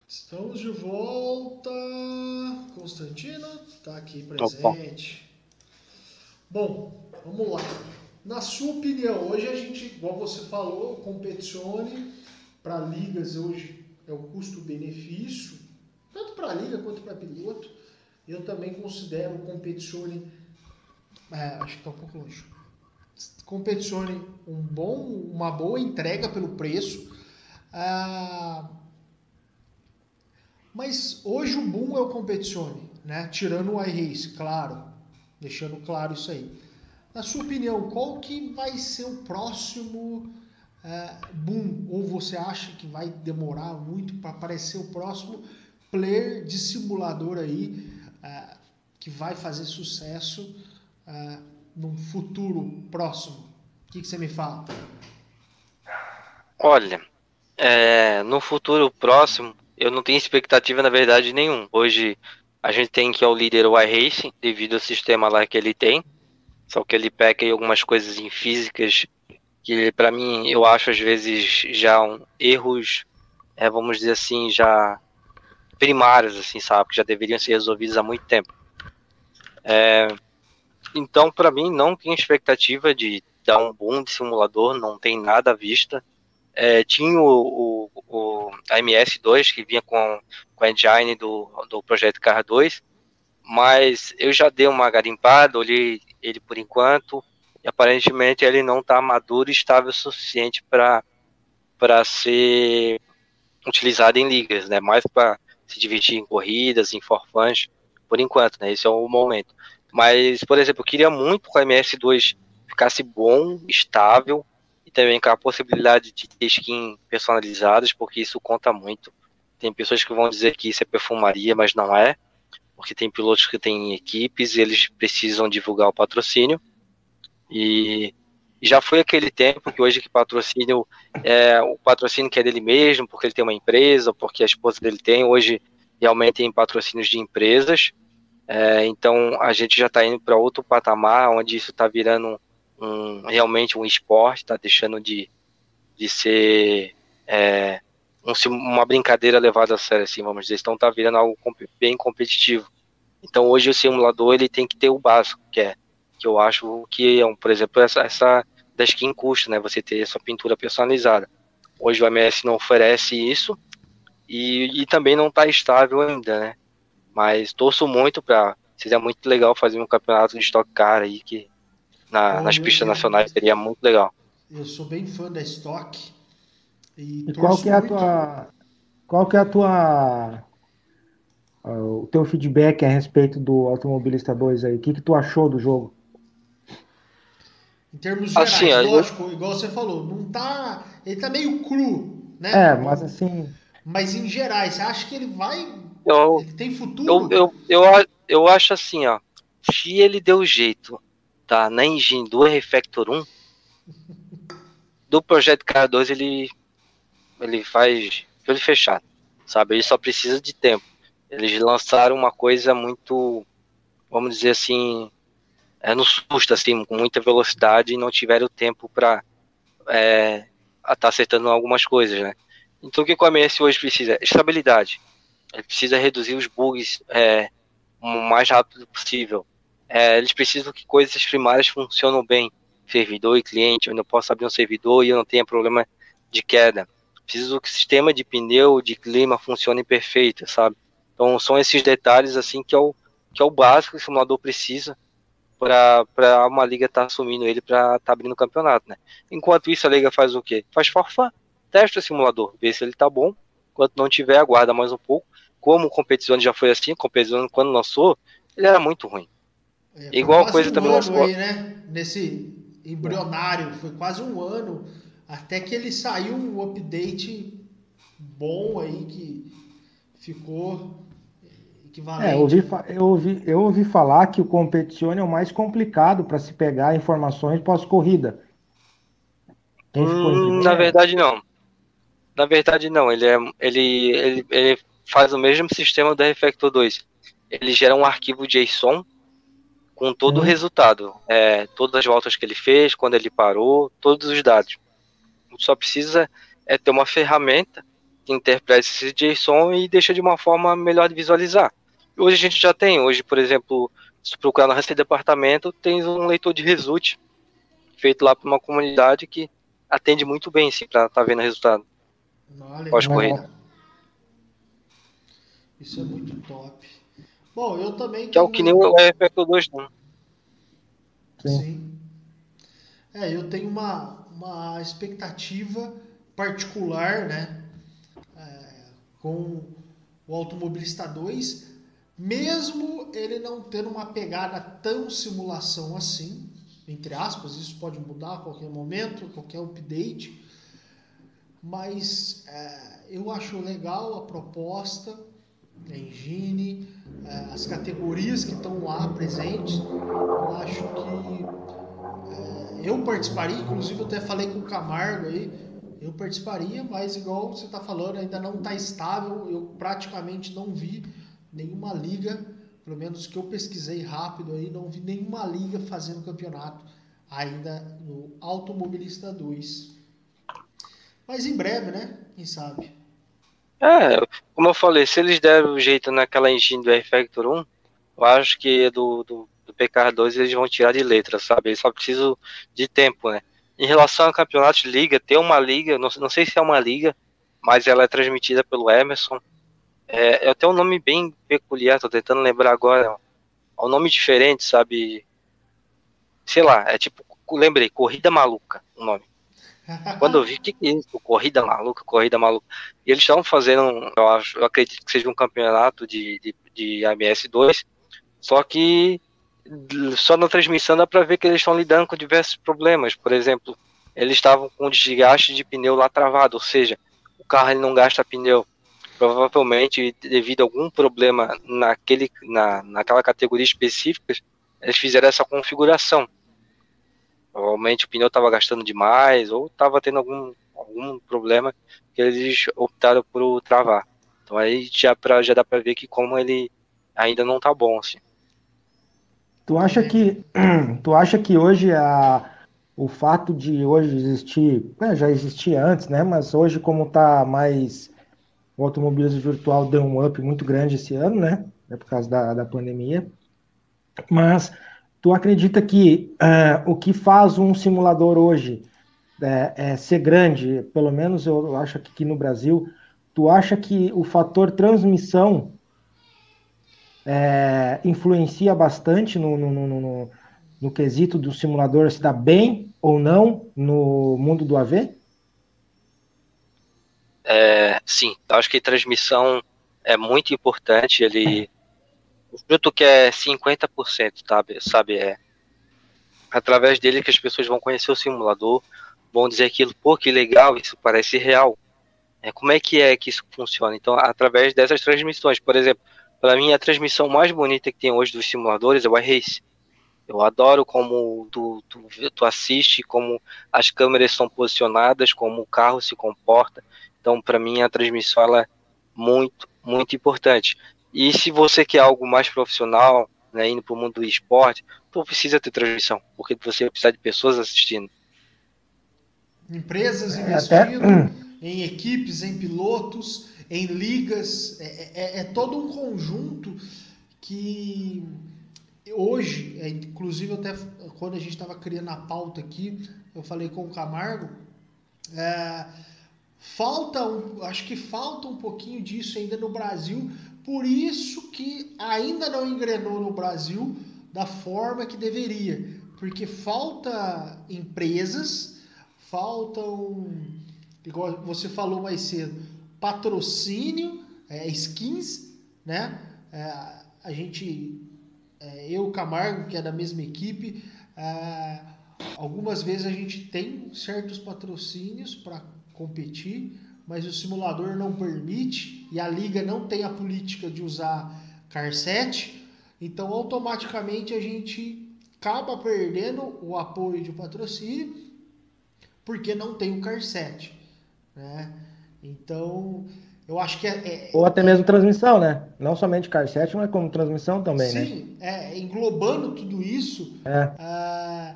S1: Estamos de volta. Constantino está aqui presente. Bom, vamos lá. Na sua opinião, hoje a gente, igual você falou, competicione para ligas hoje é o custo-benefício, tanto para liga quanto para piloto. Eu também considero o competicione, é, acho que está um pouco longe. Competicione um bom, uma boa entrega pelo preço. Ah, mas hoje o boom é o competizione, né? Tirando o iRace, claro, deixando claro isso aí. Na sua opinião, qual que vai ser o próximo é, boom? Ou você acha que vai demorar muito para aparecer o próximo player de simulador aí é, que vai fazer sucesso é, num futuro próximo? O que, que você me fala?
S3: Olha, é, no futuro próximo, eu não tenho expectativa, na verdade, nenhum. Hoje a gente tem que é o líder o iRacing, devido ao sistema lá que ele tem. Só que ele peca em algumas coisas em físicas que para mim eu acho às vezes já um, erros, é, vamos dizer assim, já primários, assim, sabe, que já deveriam ser resolvidos há muito tempo. É, então, para mim, não tem expectativa de dar um boom de simulador, não tem nada à vista. É, tinha o, o, o AMS2 que vinha com, com a engine do, do projeto Car 2, mas eu já dei uma garimpada, olhei ele por enquanto, e aparentemente ele não está maduro e estável o suficiente para ser utilizado em ligas, né? Mais para se divertir em corridas, em forfãs, por enquanto, né? Esse é o momento. Mas, por exemplo, eu queria muito que o MS2 ficasse bom, estável, e também com a possibilidade de ter skins personalizadas, porque isso conta muito. Tem pessoas que vão dizer que isso é perfumaria, mas não é, porque tem pilotos que têm equipes e eles precisam divulgar o patrocínio. E já foi aquele tempo que hoje que patrocínio é o patrocínio que é dele mesmo, porque ele tem uma empresa, porque a esposa dele tem, hoje realmente tem patrocínios de empresas. É, então a gente já está indo para outro patamar, onde isso está virando um, realmente um esporte, está deixando de, de ser é, um, uma brincadeira levada a sério, assim, vamos dizer. Então está virando algo bem competitivo. Então hoje o simulador ele tem que ter o básico, que é que eu acho que, é por exemplo, essa, essa da skin custa, né? Você ter essa pintura personalizada. Hoje o MS não oferece isso e, e também não está estável ainda, né? Mas torço muito para seria muito legal fazer um campeonato de Stock Car aí que na, nas pistas nacionais seria muito legal.
S1: Eu sou bem fã da Stock
S2: e, e qual que é a tua qual que é a tua uh, o teu feedback a respeito do Automobilista 2 aí? O que que tu achou do jogo?
S1: Em termos gerais, assim, lógico, eu... igual você falou, não tá. Ele tá meio cru, né?
S2: É, mas assim.
S1: Mas em gerais, você acha que ele vai
S3: eu,
S1: ele tem futuro?
S3: Eu, eu, eu, eu acho assim, ó. Se ele deu jeito, tá? Na engine do Refactor 1, do projeto Car 2 ele, ele faz ele fechado, sabe? Ele só precisa de tempo. Eles lançaram uma coisa muito, vamos dizer assim, é, no susto, assim, com muita velocidade e não tiveram tempo para é, tá acertando algumas coisas, né? Então o que o MS hoje precisa? Estabilidade. Ele precisa reduzir os bugs é, o mais rápido possível. É, eles precisam que coisas primárias funcionem bem. Servidor e cliente, eu posso abrir um servidor e eu não tenha problema de queda. Preciso que o sistema de pneu, de clima funcione perfeito, sabe? Então são esses detalhes assim que é o, que é o básico que o simulador precisa para uma liga estar tá assumindo ele para estar tá abrindo o campeonato, né? Enquanto isso a liga faz o quê? Faz forfã, testa o simulador, vê se ele tá bom. Enquanto não tiver, aguarda mais um pouco como o Competizione já foi assim, o quando lançou, ele era muito ruim.
S1: É, Igual coisa um também ano aí, né? Nesse embrionário, foi quase um ano até que ele saiu um update bom aí que ficou equivalente.
S2: É, eu, ouvi, eu, ouvi, eu ouvi falar que o Competizione é o mais complicado para se pegar informações pós-corrida.
S3: Hum, na verdade, não. Na verdade, não. Ele, é, ele, ele, ele faz o mesmo sistema do Refactor 2. Ele gera um arquivo JSON com todo uhum. o resultado, é, todas as voltas que ele fez, quando ele parou, todos os dados. Só precisa é ter uma ferramenta que interpreta esse JSON e deixa de uma forma melhor de visualizar. Hoje a gente já tem, hoje, por exemplo, se procurar no Receita Departamento, tem um leitor de result feito lá por uma comunidade que atende muito bem, sim, para estar tá vendo o resultado pós-corrida.
S1: Isso é muito top. Bom, eu também.
S3: Que é o que nem o RPQ 2 não.
S1: Sim. Sim. É, eu tenho uma, uma expectativa particular, né? É, com o Automobilista 2, mesmo ele não tendo uma pegada tão simulação assim, entre aspas, isso pode mudar a qualquer momento, qualquer update, mas é, eu acho legal a proposta, engine, é, as categorias que estão lá presentes. Eu acho que é, eu participaria, inclusive eu até falei com o Camargo aí, eu participaria, mas igual você está falando, ainda não está estável. Eu praticamente não vi nenhuma liga, pelo menos que eu pesquisei rápido aí, não vi nenhuma liga fazendo campeonato ainda no Automobilista 2. Mas em breve, né? Quem sabe?
S3: É, como eu falei, se eles deram o jeito naquela engine do R-Factor 1, eu acho que do, do do PK2 eles vão tirar de letra, sabe? Eles só precisam de tempo, né? Em relação a campeonato de liga, tem uma liga, não, não sei se é uma liga, mas ela é transmitida pelo Emerson. É, é até um nome bem peculiar, tô tentando lembrar agora. É um nome diferente, sabe? Sei lá, é tipo, lembrei, Corrida Maluca, o nome. Quando eu vi, o que, que é isso? Corrida maluca, corrida maluca. E eles estavam fazendo, eu, acho, eu acredito que seja um campeonato de, de, de AMS2, só que só na transmissão dá para ver que eles estão lidando com diversos problemas. Por exemplo, eles estavam com desgaste de pneu lá travado, ou seja, o carro ele não gasta pneu. Provavelmente devido a algum problema naquele, na, naquela categoria específica, eles fizeram essa configuração. Provavelmente o pneu estava gastando demais ou estava tendo algum, algum problema que eles optaram por travar. Então aí já, pra, já dá para ver que como ele ainda não está bom. Assim.
S2: Tu acha que (clears throat) tu acha que hoje a, o fato de hoje existir, né, já existia antes, né? Mas hoje como está mais o automobilismo virtual deu um up muito grande esse ano, né? É por causa da, da pandemia. Mas Tu acredita que uh, o que faz um simulador hoje é, é, ser grande, pelo menos eu acho que aqui no Brasil, tu acha que o fator transmissão é, influencia bastante no, no, no, no, no quesito do simulador se dá bem ou não no mundo do AV?
S3: É, sim, acho que transmissão é muito importante. Ele fruto que é 50%, sabe? sabe? É através dele que as pessoas vão conhecer o simulador, vão dizer aquilo, pô, que legal, isso parece real. É, como é que é que isso funciona? Então, através dessas transmissões, por exemplo, para mim a transmissão mais bonita que tem hoje dos simuladores é o iRace. Eu adoro como tu, tu, tu assiste, como as câmeras são posicionadas, como o carro se comporta. Então, para mim, a transmissão ela é muito, muito importante. E se você quer algo mais profissional, né, indo para o mundo do esporte, tu precisa ter transmissão, porque você precisa de pessoas assistindo.
S1: Empresas é, investindo Até... em equipes, em pilotos, em ligas, é, é, é todo um conjunto que hoje, é, inclusive até quando a gente estava criando a pauta aqui, eu falei com o Camargo, é, falta, um, acho que falta um pouquinho disso ainda no Brasil, por isso que ainda não engrenou no Brasil da forma que deveria, porque falta empresas, faltam, igual você falou mais cedo, patrocínio, é, skins, né? É, a gente, é, eu, Camargo, que é da mesma equipe, é, algumas vezes a gente tem certos patrocínios para competir, mas o simulador não permite e a liga não tem a política de usar CAR7, então automaticamente a gente acaba perdendo o apoio de patrocínio porque não tem o CAR7, né? Então, eu acho que é, é,
S2: Ou até mesmo transmissão, né? Não somente CAR7, mas como transmissão também, sim, né?
S1: Sim, é, englobando tudo isso, é. Ah,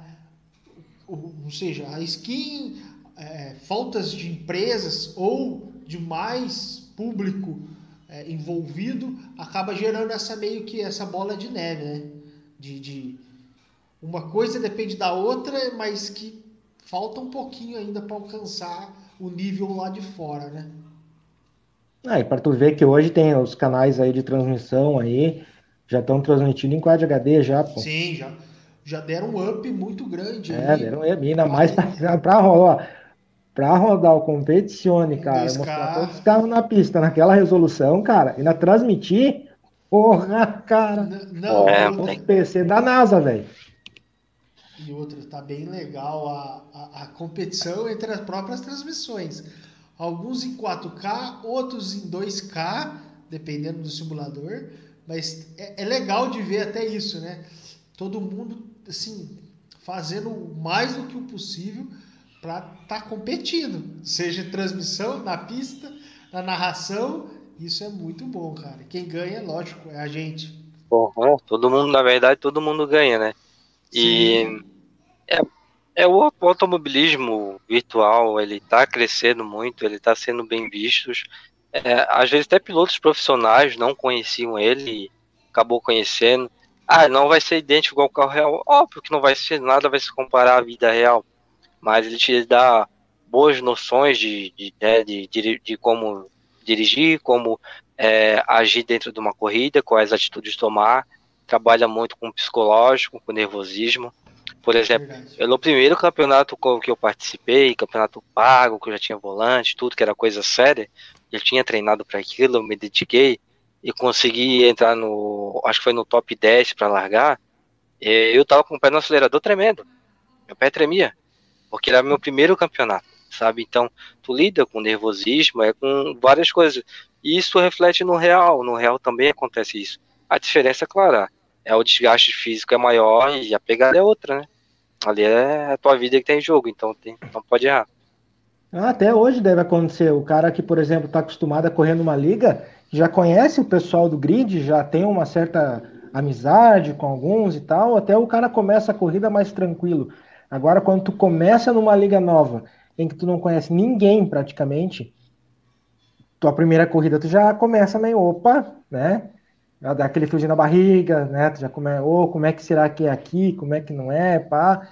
S1: ou seja, a skin, é, faltas de empresas ou de mais público é, envolvido acaba gerando essa meio que essa bola de neve, né? De, de uma coisa depende da outra, mas que falta um pouquinho ainda para alcançar o nível lá de fora, né?
S2: Ah, e para tu ver que hoje tem os canais aí de transmissão aí, já estão transmitindo em Quad HD já, pô.
S1: Sim, já, já deram um up muito grande.
S2: É, deram um up, ainda mais para rolar para rodar o Competizione, cara, mostrar todos os carros na pista naquela resolução, cara, e na transmitir, porra, cara.
S1: Não,
S2: é, o PC da NASA, velho.
S1: E outra, tá bem legal a, a, a, competição entre as próprias transmissões. Alguns em 4K, outros em 2K, dependendo do simulador. Mas é, é legal de ver até isso, né? Todo mundo, assim, fazendo mais do que o possível para estar tá competindo, seja transmissão na pista, na narração, isso é muito bom, cara. Quem ganha, lógico, é a gente.
S3: Uhum, todo mundo, na verdade, todo mundo ganha, né? E é, é o, o automobilismo virtual, ele está crescendo muito, ele está sendo bem visto. É, às vezes até pilotos profissionais não conheciam ele, acabou conhecendo. Ah, não vai ser idêntico ao carro real. Óbvio que não vai ser, nada vai se comparar à vida real. Mas ele te dá boas noções de, de, né, de, de, de como dirigir, como é, agir dentro de uma corrida, quais atitudes tomar. Trabalha muito com psicológico, com nervosismo. Por exemplo, no primeiro campeonato que eu participei, campeonato pago, que eu já tinha volante, tudo que era coisa séria, eu tinha treinado para aquilo, eu me dediquei e consegui entrar no, acho que foi no top 10 para largar. eu tava com o pé no acelerador tremendo. Meu pé tremia, porque era meu primeiro campeonato, sabe? Então, tu lida com nervosismo, é com várias coisas. E isso reflete no real, no real também acontece isso. A diferença, claro, é o desgaste físico é maior e a pegada é outra, né? Ali é a tua vida que tem jogo, então tem, não pode errar.
S2: Ah, até hoje deve acontecer. O cara que, por exemplo, está acostumado a correr numa liga, já conhece o pessoal do grid, já tem uma certa amizade com alguns e tal, até o cara começa a corrida mais tranquilo. Agora, quando tu começa numa liga nova, em que tu não conhece ninguém praticamente, tua primeira corrida tu já começa meio, opa, né? Já dá aquele friozinho na barriga, né? Tu já come, oh, como é que será que é aqui, como é que não é, pá.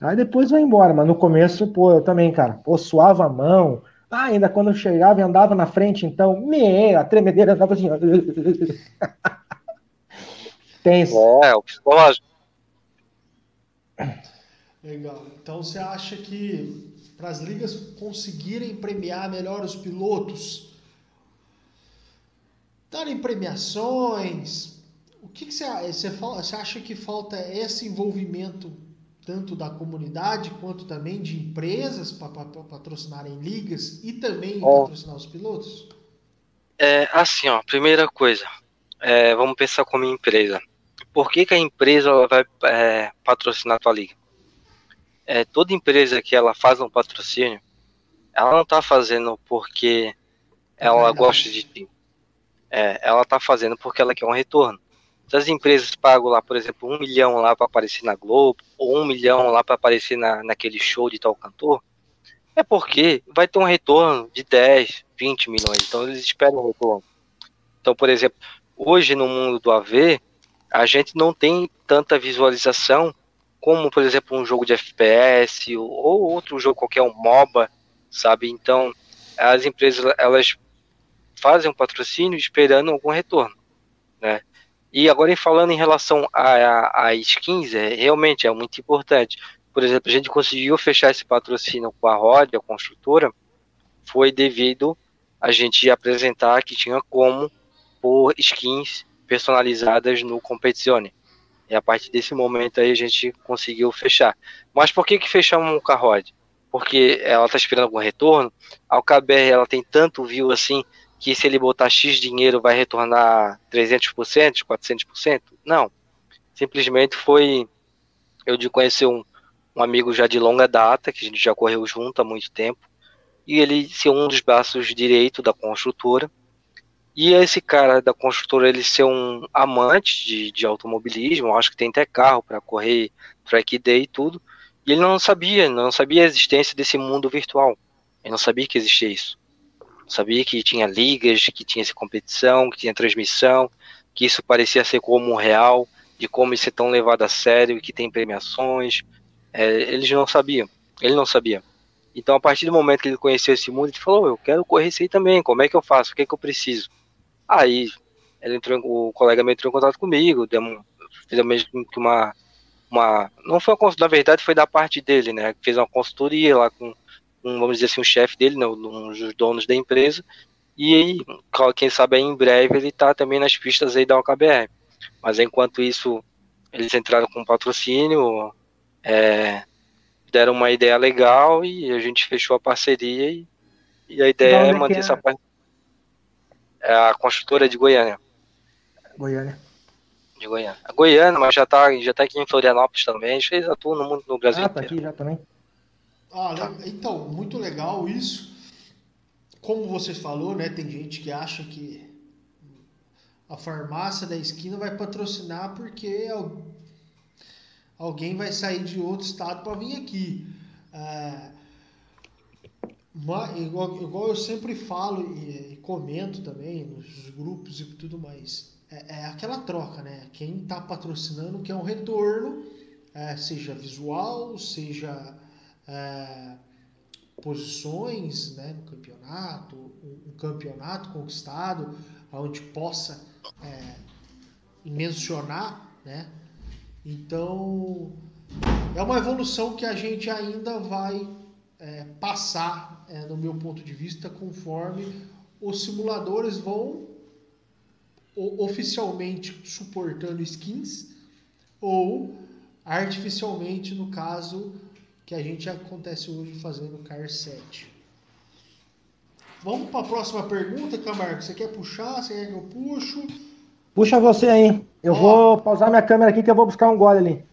S2: Aí depois vai embora, mas no começo, pô, eu também, cara, pô, suava a mão. Ah, ainda quando eu chegava e andava na frente, então, me, a tremedeira andava assim. (laughs)
S3: Tenso. É, o psicológico.
S1: Legal. Então você acha que para as ligas conseguirem premiar melhor os pilotos, darem premiações. O que, que você, você, você acha que falta esse envolvimento tanto da comunidade quanto também de empresas para patrocinarem ligas e também patrocinar os pilotos?
S3: É assim, ó, primeira coisa, é, vamos pensar como empresa. Por que, que a empresa vai é, patrocinar a tua liga? É, toda empresa que ela faz um patrocínio, ela não está fazendo porque ela é gosta de ti. É, ela está fazendo porque ela quer um retorno. Se as empresas pagam lá, por exemplo, um milhão lá para aparecer na Globo, ou um milhão lá para aparecer na, naquele show de tal cantor, é porque vai ter um retorno de 10, 20 milhões. Então eles esperam um retorno. Então, por exemplo, hoje no mundo do AV, a gente não tem tanta visualização como, por exemplo, um jogo de FPS ou outro jogo qualquer, um MOBA, sabe? Então, as empresas, elas fazem um patrocínio esperando algum retorno, né? E agora falando em relação a, a, skins, é, realmente é muito importante. Por exemplo, a gente conseguiu fechar esse patrocínio com a Rod, a construtora, foi devido a gente apresentar que tinha como pôr skins personalizadas no Competizione. E a partir desse momento aí a gente conseguiu fechar. Mas por que que fechamos a Rod? Porque ela está esperando algum retorno. A KBR ela tem tanto view assim que se ele botar X dinheiro vai retornar 300%, 400%? Não. Simplesmente foi eu de conhecer um, um amigo já de longa data, que a gente já correu junto há muito tempo, e ele ser um dos braços direito da construtora. E esse cara da construtora, ele ser um amante de, de automobilismo, acho que tem até carro para correr track day e tudo, e ele não sabia, não sabia a existência desse mundo virtual. Ele não sabia que existia isso. Sabia que tinha ligas, que tinha essa competição, que tinha transmissão, que isso parecia ser como real, de como isso é tão levado a sério, que tem premiações. É, eles não sabiam, ele não sabia. Então, a partir do momento que ele conheceu esse mundo, ele falou: Eu quero correr isso aí também, como é que eu faço? O que, é que eu preciso? Aí, ele entrou, o colega me entrou em contato comigo, deu fez mesmo que uma, uma. Não foi uma consultoria, na verdade, foi da parte dele, né? Fez uma consultoria lá com um, vamos dizer assim, um chefe dele, né, um dos donos da empresa, e aí, quem sabe aí em breve ele está também nas pistas aí da OKBR. Mas enquanto isso, eles entraram com patrocínio, é, deram uma ideia legal e a gente fechou a parceria e, e a ideia é manter é? essa parte. É a construtora de Goiânia.
S2: Goiânia.
S3: De Goiânia. A Goiânia, mas já está já tá aqui em Florianópolis também, a gente fez atua no mundo no Brasil
S2: ah, tá inteiro. aqui já também.
S1: Ah, tá. então, muito legal isso. Como você falou, né? Tem gente que acha que a farmácia da esquina vai patrocinar porque alguém vai sair de outro estado para vir aqui. É, igual, igual, eu sempre falo e, e, comento também nos grupos e tudo mais. é, é aquela troca, né? Quem está patrocinando quer um retorno, é, seja visual, seja é, posições né, no campeonato, um, um campeonato conquistado, onde possa é, mencionar, né? Então é uma evolução que a gente ainda vai é, passar, é, no meu ponto de vista, conforme os simuladores vão oficialmente suportando skins ou artificialmente, no caso que a gente acontece hoje fazendo Car 7. Vamos para a próxima pergunta, Camargo. Você quer puxar? Você quer que eu puxo?
S2: Puxa você aí. Eu vou pausar minha câmera aqui que eu vou buscar um gole ali.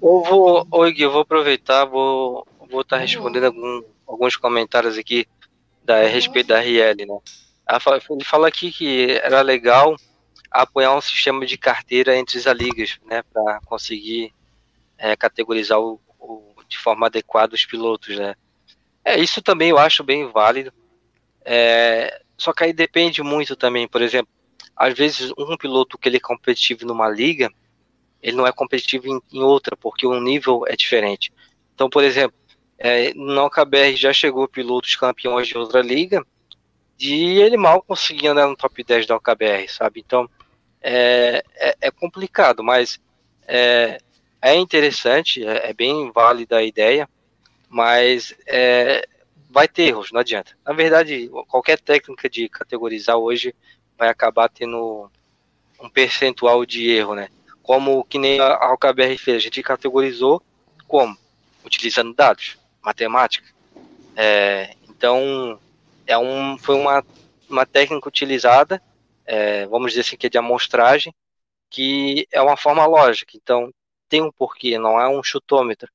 S3: vou, oi, Gui, eu vou aproveitar, vou vou estar tá respondendo algum, alguns comentários aqui da, a respeito da RL, né? Ele fala aqui que era legal apoiar um sistema de carteira entre as ligas, né, para conseguir é, categorizar o, o, de forma adequada os pilotos, né. É, isso também eu acho bem válido, é, só que aí depende muito também, por exemplo, às vezes um piloto que ele é competitivo numa liga, ele não é competitivo em, em outra, porque o nível é diferente. Então, por exemplo, é, no KBR já chegou pilotos campeões de outra liga, e ele mal conseguia andar no top 10 da OKBR, sabe? Então é, é, é complicado, mas é, é interessante, é, é, bem válida a ideia, mas é, vai ter erros, não adianta. Na verdade, qualquer técnica de categorizar hoje vai acabar tendo um percentual de erro, né? Como que nem a OKBR fez, a gente categorizou como? Utilizando dados, matemática. É, então, é um, foi uma, uma técnica utilizada, é, vamos dizer assim, que é de amostragem, que é uma forma lógica. Então, tem um porquê, não é um chutômetro.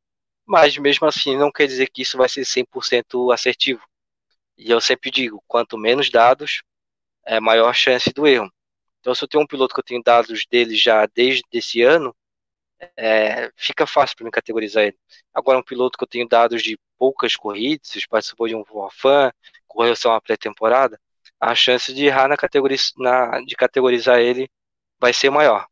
S3: Mas, mesmo assim, não quer dizer que isso vai ser 100% assertivo. E eu sempre digo, quanto menos dados, é maior chance do erro. Então, se eu tenho um piloto que eu tenho dados dele já desde esse ano, é, fica fácil para mim categorizar ele. Agora, um piloto que eu tenho dados de poucas corridas, participou de um Fan, correu só uma pré-temporada, a chance de errar na categoria, na, de categorizar ele vai ser maior.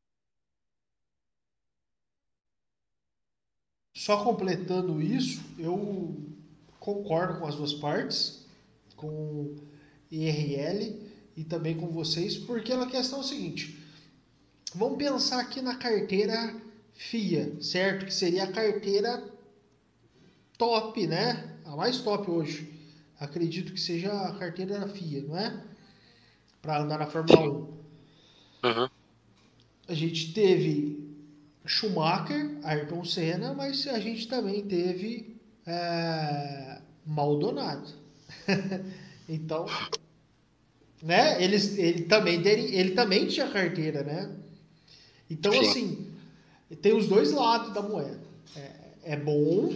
S1: Só completando isso, eu concordo com as duas partes, com IRL e também com vocês, porque a questão é o seguinte: vamos pensar aqui na carteira FIA, certo? Que seria a carteira top, né? A mais top hoje. Acredito que seja a carteira FIA, não é? Para andar na Fórmula 1. Uhum. A gente teve Schumacher, Ayrton Senna, mas a gente também teve é, Maldonado. (laughs) então, né? Eles, ele também ele também tinha carteira, né? Então, Sim. assim, tem os dois lados da moeda. É, é bom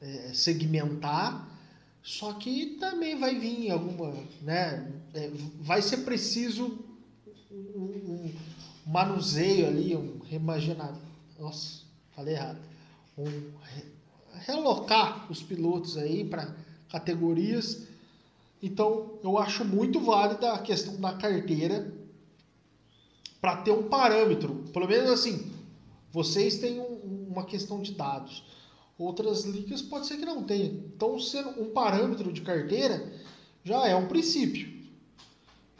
S1: é, segmentar, só que também vai vir alguma, né? É, vai ser preciso um, um, manuseio ali, um reimaginar. Nossa, falei errado. Um, relocar os pilotos aí para categorias. Então, eu acho muito válida a questão da carteira para ter um parâmetro. Pelo menos assim, vocês têm um, uma questão de dados. Outras ligas pode ser que não tenha. Então, ser um parâmetro de carteira já é um princípio.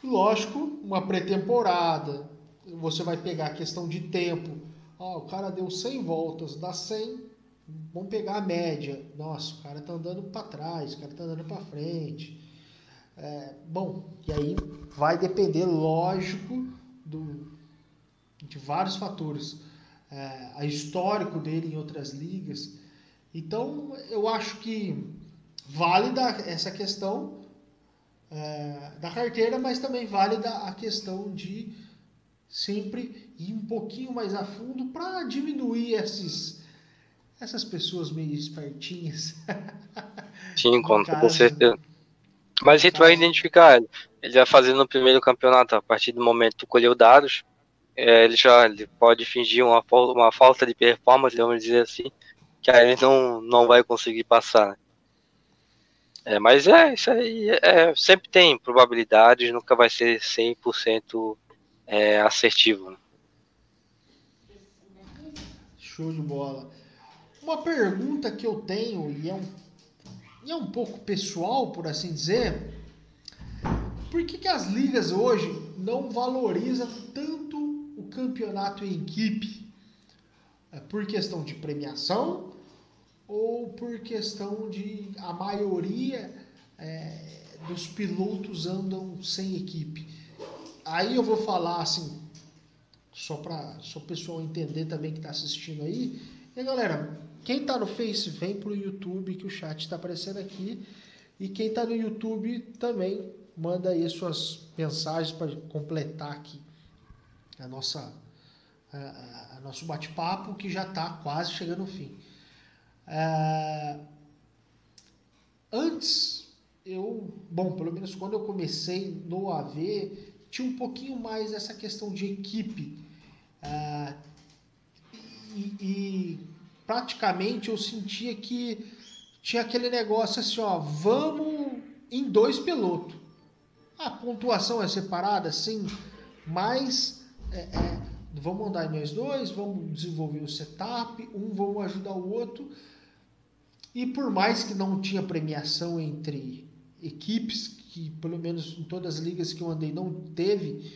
S1: Lógico, uma pré-temporada, você vai pegar a questão de tempo. O cara deu 100 voltas, dá 100, vamos pegar a média. Nossa, o cara tá andando para trás, o cara tá andando para frente. É, bom, e aí vai depender, lógico, do, de vários fatores. É, a histórico dele em outras ligas. Então, eu acho que válida essa questão é, da carteira, mas também válida a questão de sempre ir um pouquinho mais a fundo para diminuir esses, essas pessoas meio espertinhas. (laughs)
S3: Sim, com toda certeza. Mas a gente vai identificar ele. Ele vai fazer no primeiro campeonato, a partir do momento que tu colheu dados, é, ele já ele pode fingir uma, uma falta de performance, vamos dizer assim, que aí ele não, não vai conseguir passar. É, mas é, isso aí é, sempre tem probabilidades, nunca vai ser 100% é, assertivo.
S1: Show de bola. Uma pergunta que eu tenho, e é um, e é um pouco pessoal, por assim dizer, por que, que as ligas hoje não valorizam tanto campeonato em equipe? É por questão de premiação ou por questão de a maioria é, dos pilotos andam sem equipe? Aí eu vou falar assim, só para o pessoal entender também que está assistindo aí. E galera, quem está no Face vem para o YouTube que o chat está aparecendo aqui. E quem está no YouTube também manda aí suas mensagens para completar aqui a nossa a, a nosso bate-papo que já está quase chegando ao fim. É, antes eu, bom, pelo menos quando eu comecei no AV, tinha um pouquinho mais essa questão de equipe. É, e, e praticamente eu sentia que tinha aquele negócio assim, ó, vamos em dois pilotos. A pontuação é separada, sim, mas é, é, vamos andar nós dois, vamos desenvolver o setup, um vamos ajudar o outro. E por mais que não tinha premiação entre equipes, que pelo menos em todas as ligas que eu andei não teve,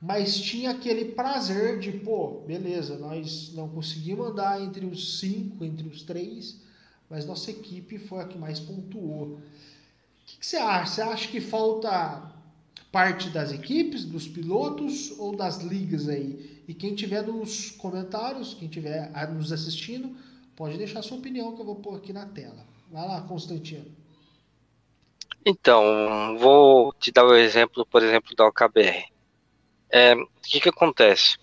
S1: mas tinha aquele prazer de, pô, beleza, nós não conseguimos andar entre os cinco, entre os três, mas nossa equipe foi a que mais pontuou. O que, que você acha? Você acha que falta parte das equipes, dos pilotos ou das ligas aí? E quem tiver nos comentários, quem tiver nos assistindo, pode deixar sua opinião que eu vou pôr aqui na tela. Vai lá, Constantino.
S3: Então, vou te dar o exemplo, por exemplo, da OKBR. É, o que, que acontece?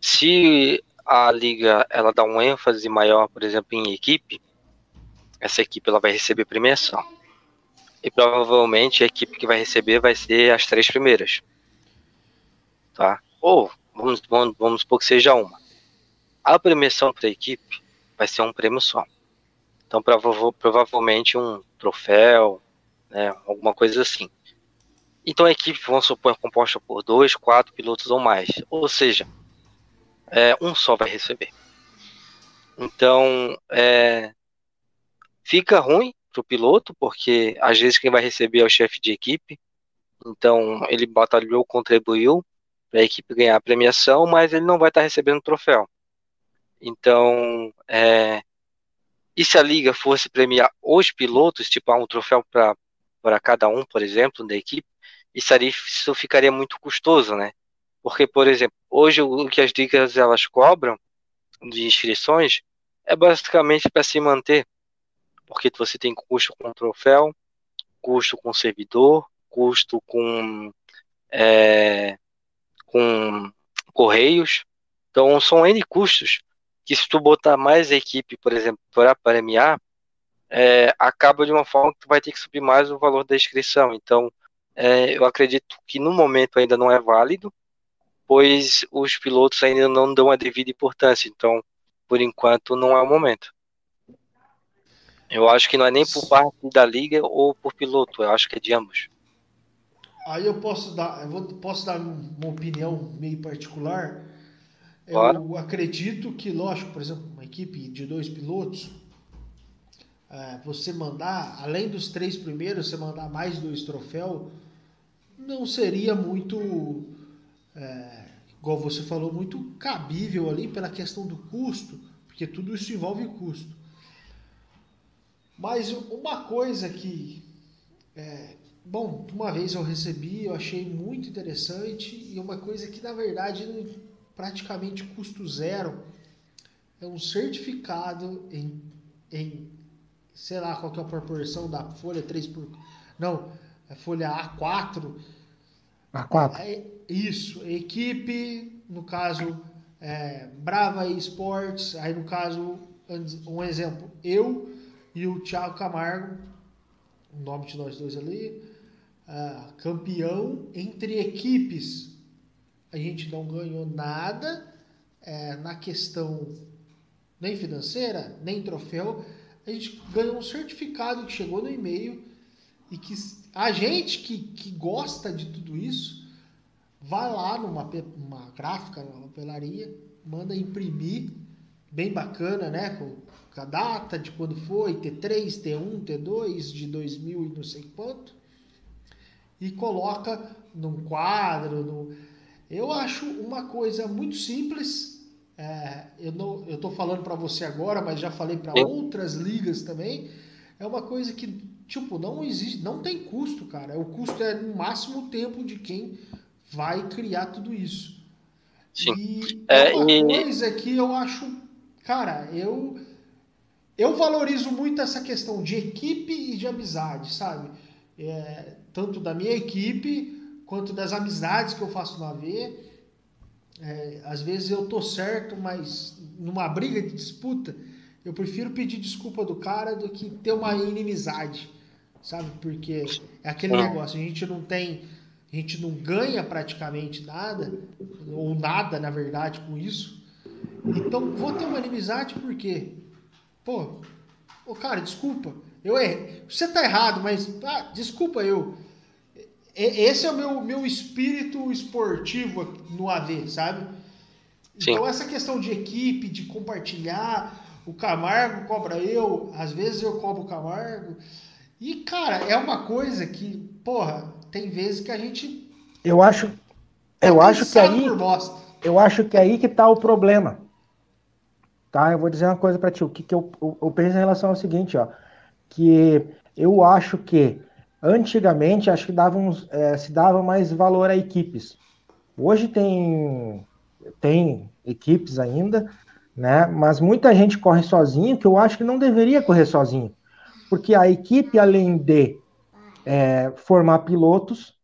S3: Se a liga ela dá um ênfase maior, por exemplo, em equipe, essa equipe ela vai receber premiação. E provavelmente a equipe que vai receber vai ser as três primeiras. Tá? Ou, vamos, vamos, vamos supor que seja uma. A premiação para a equipe vai ser um prêmio só. Então, prova provavelmente um troféu, né, alguma coisa assim. Então a equipe, vamos supor, é composta por dois, quatro pilotos ou mais. Ou seja, é, um só vai receber. Então, é, fica ruim para o piloto, porque às vezes quem vai receber é o chefe de equipe. Então, ele batalhou, contribuiu para a equipe ganhar a premiação, mas ele não vai estar tá recebendo troféu. Então, é, e se a liga fosse premiar os pilotos, tipo, um troféu para cada um, por exemplo, da equipe, isso, isso ficaria muito custoso, né? Porque, por exemplo, hoje o que as ligas elas cobram de inscrições é basicamente para se manter, porque você tem custo com troféu, custo com servidor, custo com é, com correios, então são N custos que se tu botar mais equipe, por exemplo, para premiar, é, acaba de uma forma que tu vai ter que subir mais o valor da inscrição. Então, é, eu acredito que no momento ainda não é válido, pois os pilotos ainda não dão a devida importância. Então, por enquanto, não é o momento. Eu acho que não é nem por parte da liga ou por piloto, eu acho que é de ambos.
S1: Aí eu posso dar, eu vou, posso dar uma opinião meio particular. Claro. Eu acredito que, lógico, por exemplo, uma equipe de dois pilotos, é, você mandar, além dos três primeiros, você mandar mais dois troféus, não seria muito, é, igual você falou, muito cabível ali pela questão do custo, porque tudo isso envolve custo. Mas uma coisa que, é, bom, uma vez eu recebi, eu achei muito interessante, e uma coisa que na verdade praticamente custo zero, é um certificado em, em sei lá qual é a proporção da folha 3 por. Não, é folha A4.
S2: A4.
S1: É, isso, equipe, no caso, é, Brava Esportes, aí no caso, um exemplo, eu e o Thiago Camargo, o nome de nós dois ali, uh, campeão entre equipes a gente não ganhou nada é, na questão nem financeira, nem troféu. A gente ganhou um certificado que chegou no e-mail e que a gente que, que gosta de tudo isso vai lá numa uma gráfica, numa papelaria, manda imprimir, bem bacana, né? Com a data de quando foi, T3, T1, T2, de 2000 e não sei quanto, e coloca num quadro. No... Eu acho uma coisa muito simples. É, eu não, eu tô falando para você agora, mas já falei para outras ligas também. É uma coisa que tipo não existe, não tem custo, cara. O custo é no máximo o tempo de quem vai criar tudo isso. Sim. E é, é uma coisa que eu acho, cara, eu eu valorizo muito essa questão de equipe e de amizade, sabe? É, tanto da minha equipe quanto das amizades que eu faço no AV. É, às vezes eu tô certo, mas numa briga de disputa, eu prefiro pedir desculpa do cara do que ter uma inimizade, sabe? Porque é aquele negócio, a gente não tem, a gente não ganha praticamente nada, ou nada, na verdade, com isso. Então, vou ter uma inimizade porque Pô, ô cara, desculpa, eu errei. Você tá errado, mas ah, desculpa eu. Esse é o meu, meu espírito esportivo no AV, sabe? Sim. Então essa questão de equipe, de compartilhar, o Camargo cobra eu, às vezes eu cobro o Camargo. E, cara, é uma coisa que, porra, tem vezes que a gente.
S2: Eu acho. Eu acho que aí. Eu acho que é aí que tá o problema. Tá? Eu vou dizer uma coisa para ti. O que, que eu, eu, eu, penso em relação ao seguinte, ó. Que eu acho que antigamente acho que davam, é, se dava mais valor a equipes. Hoje tem, tem equipes ainda, né? Mas muita gente corre sozinho, que eu acho que não deveria correr sozinho. Porque a equipe, além de é, formar pilotos,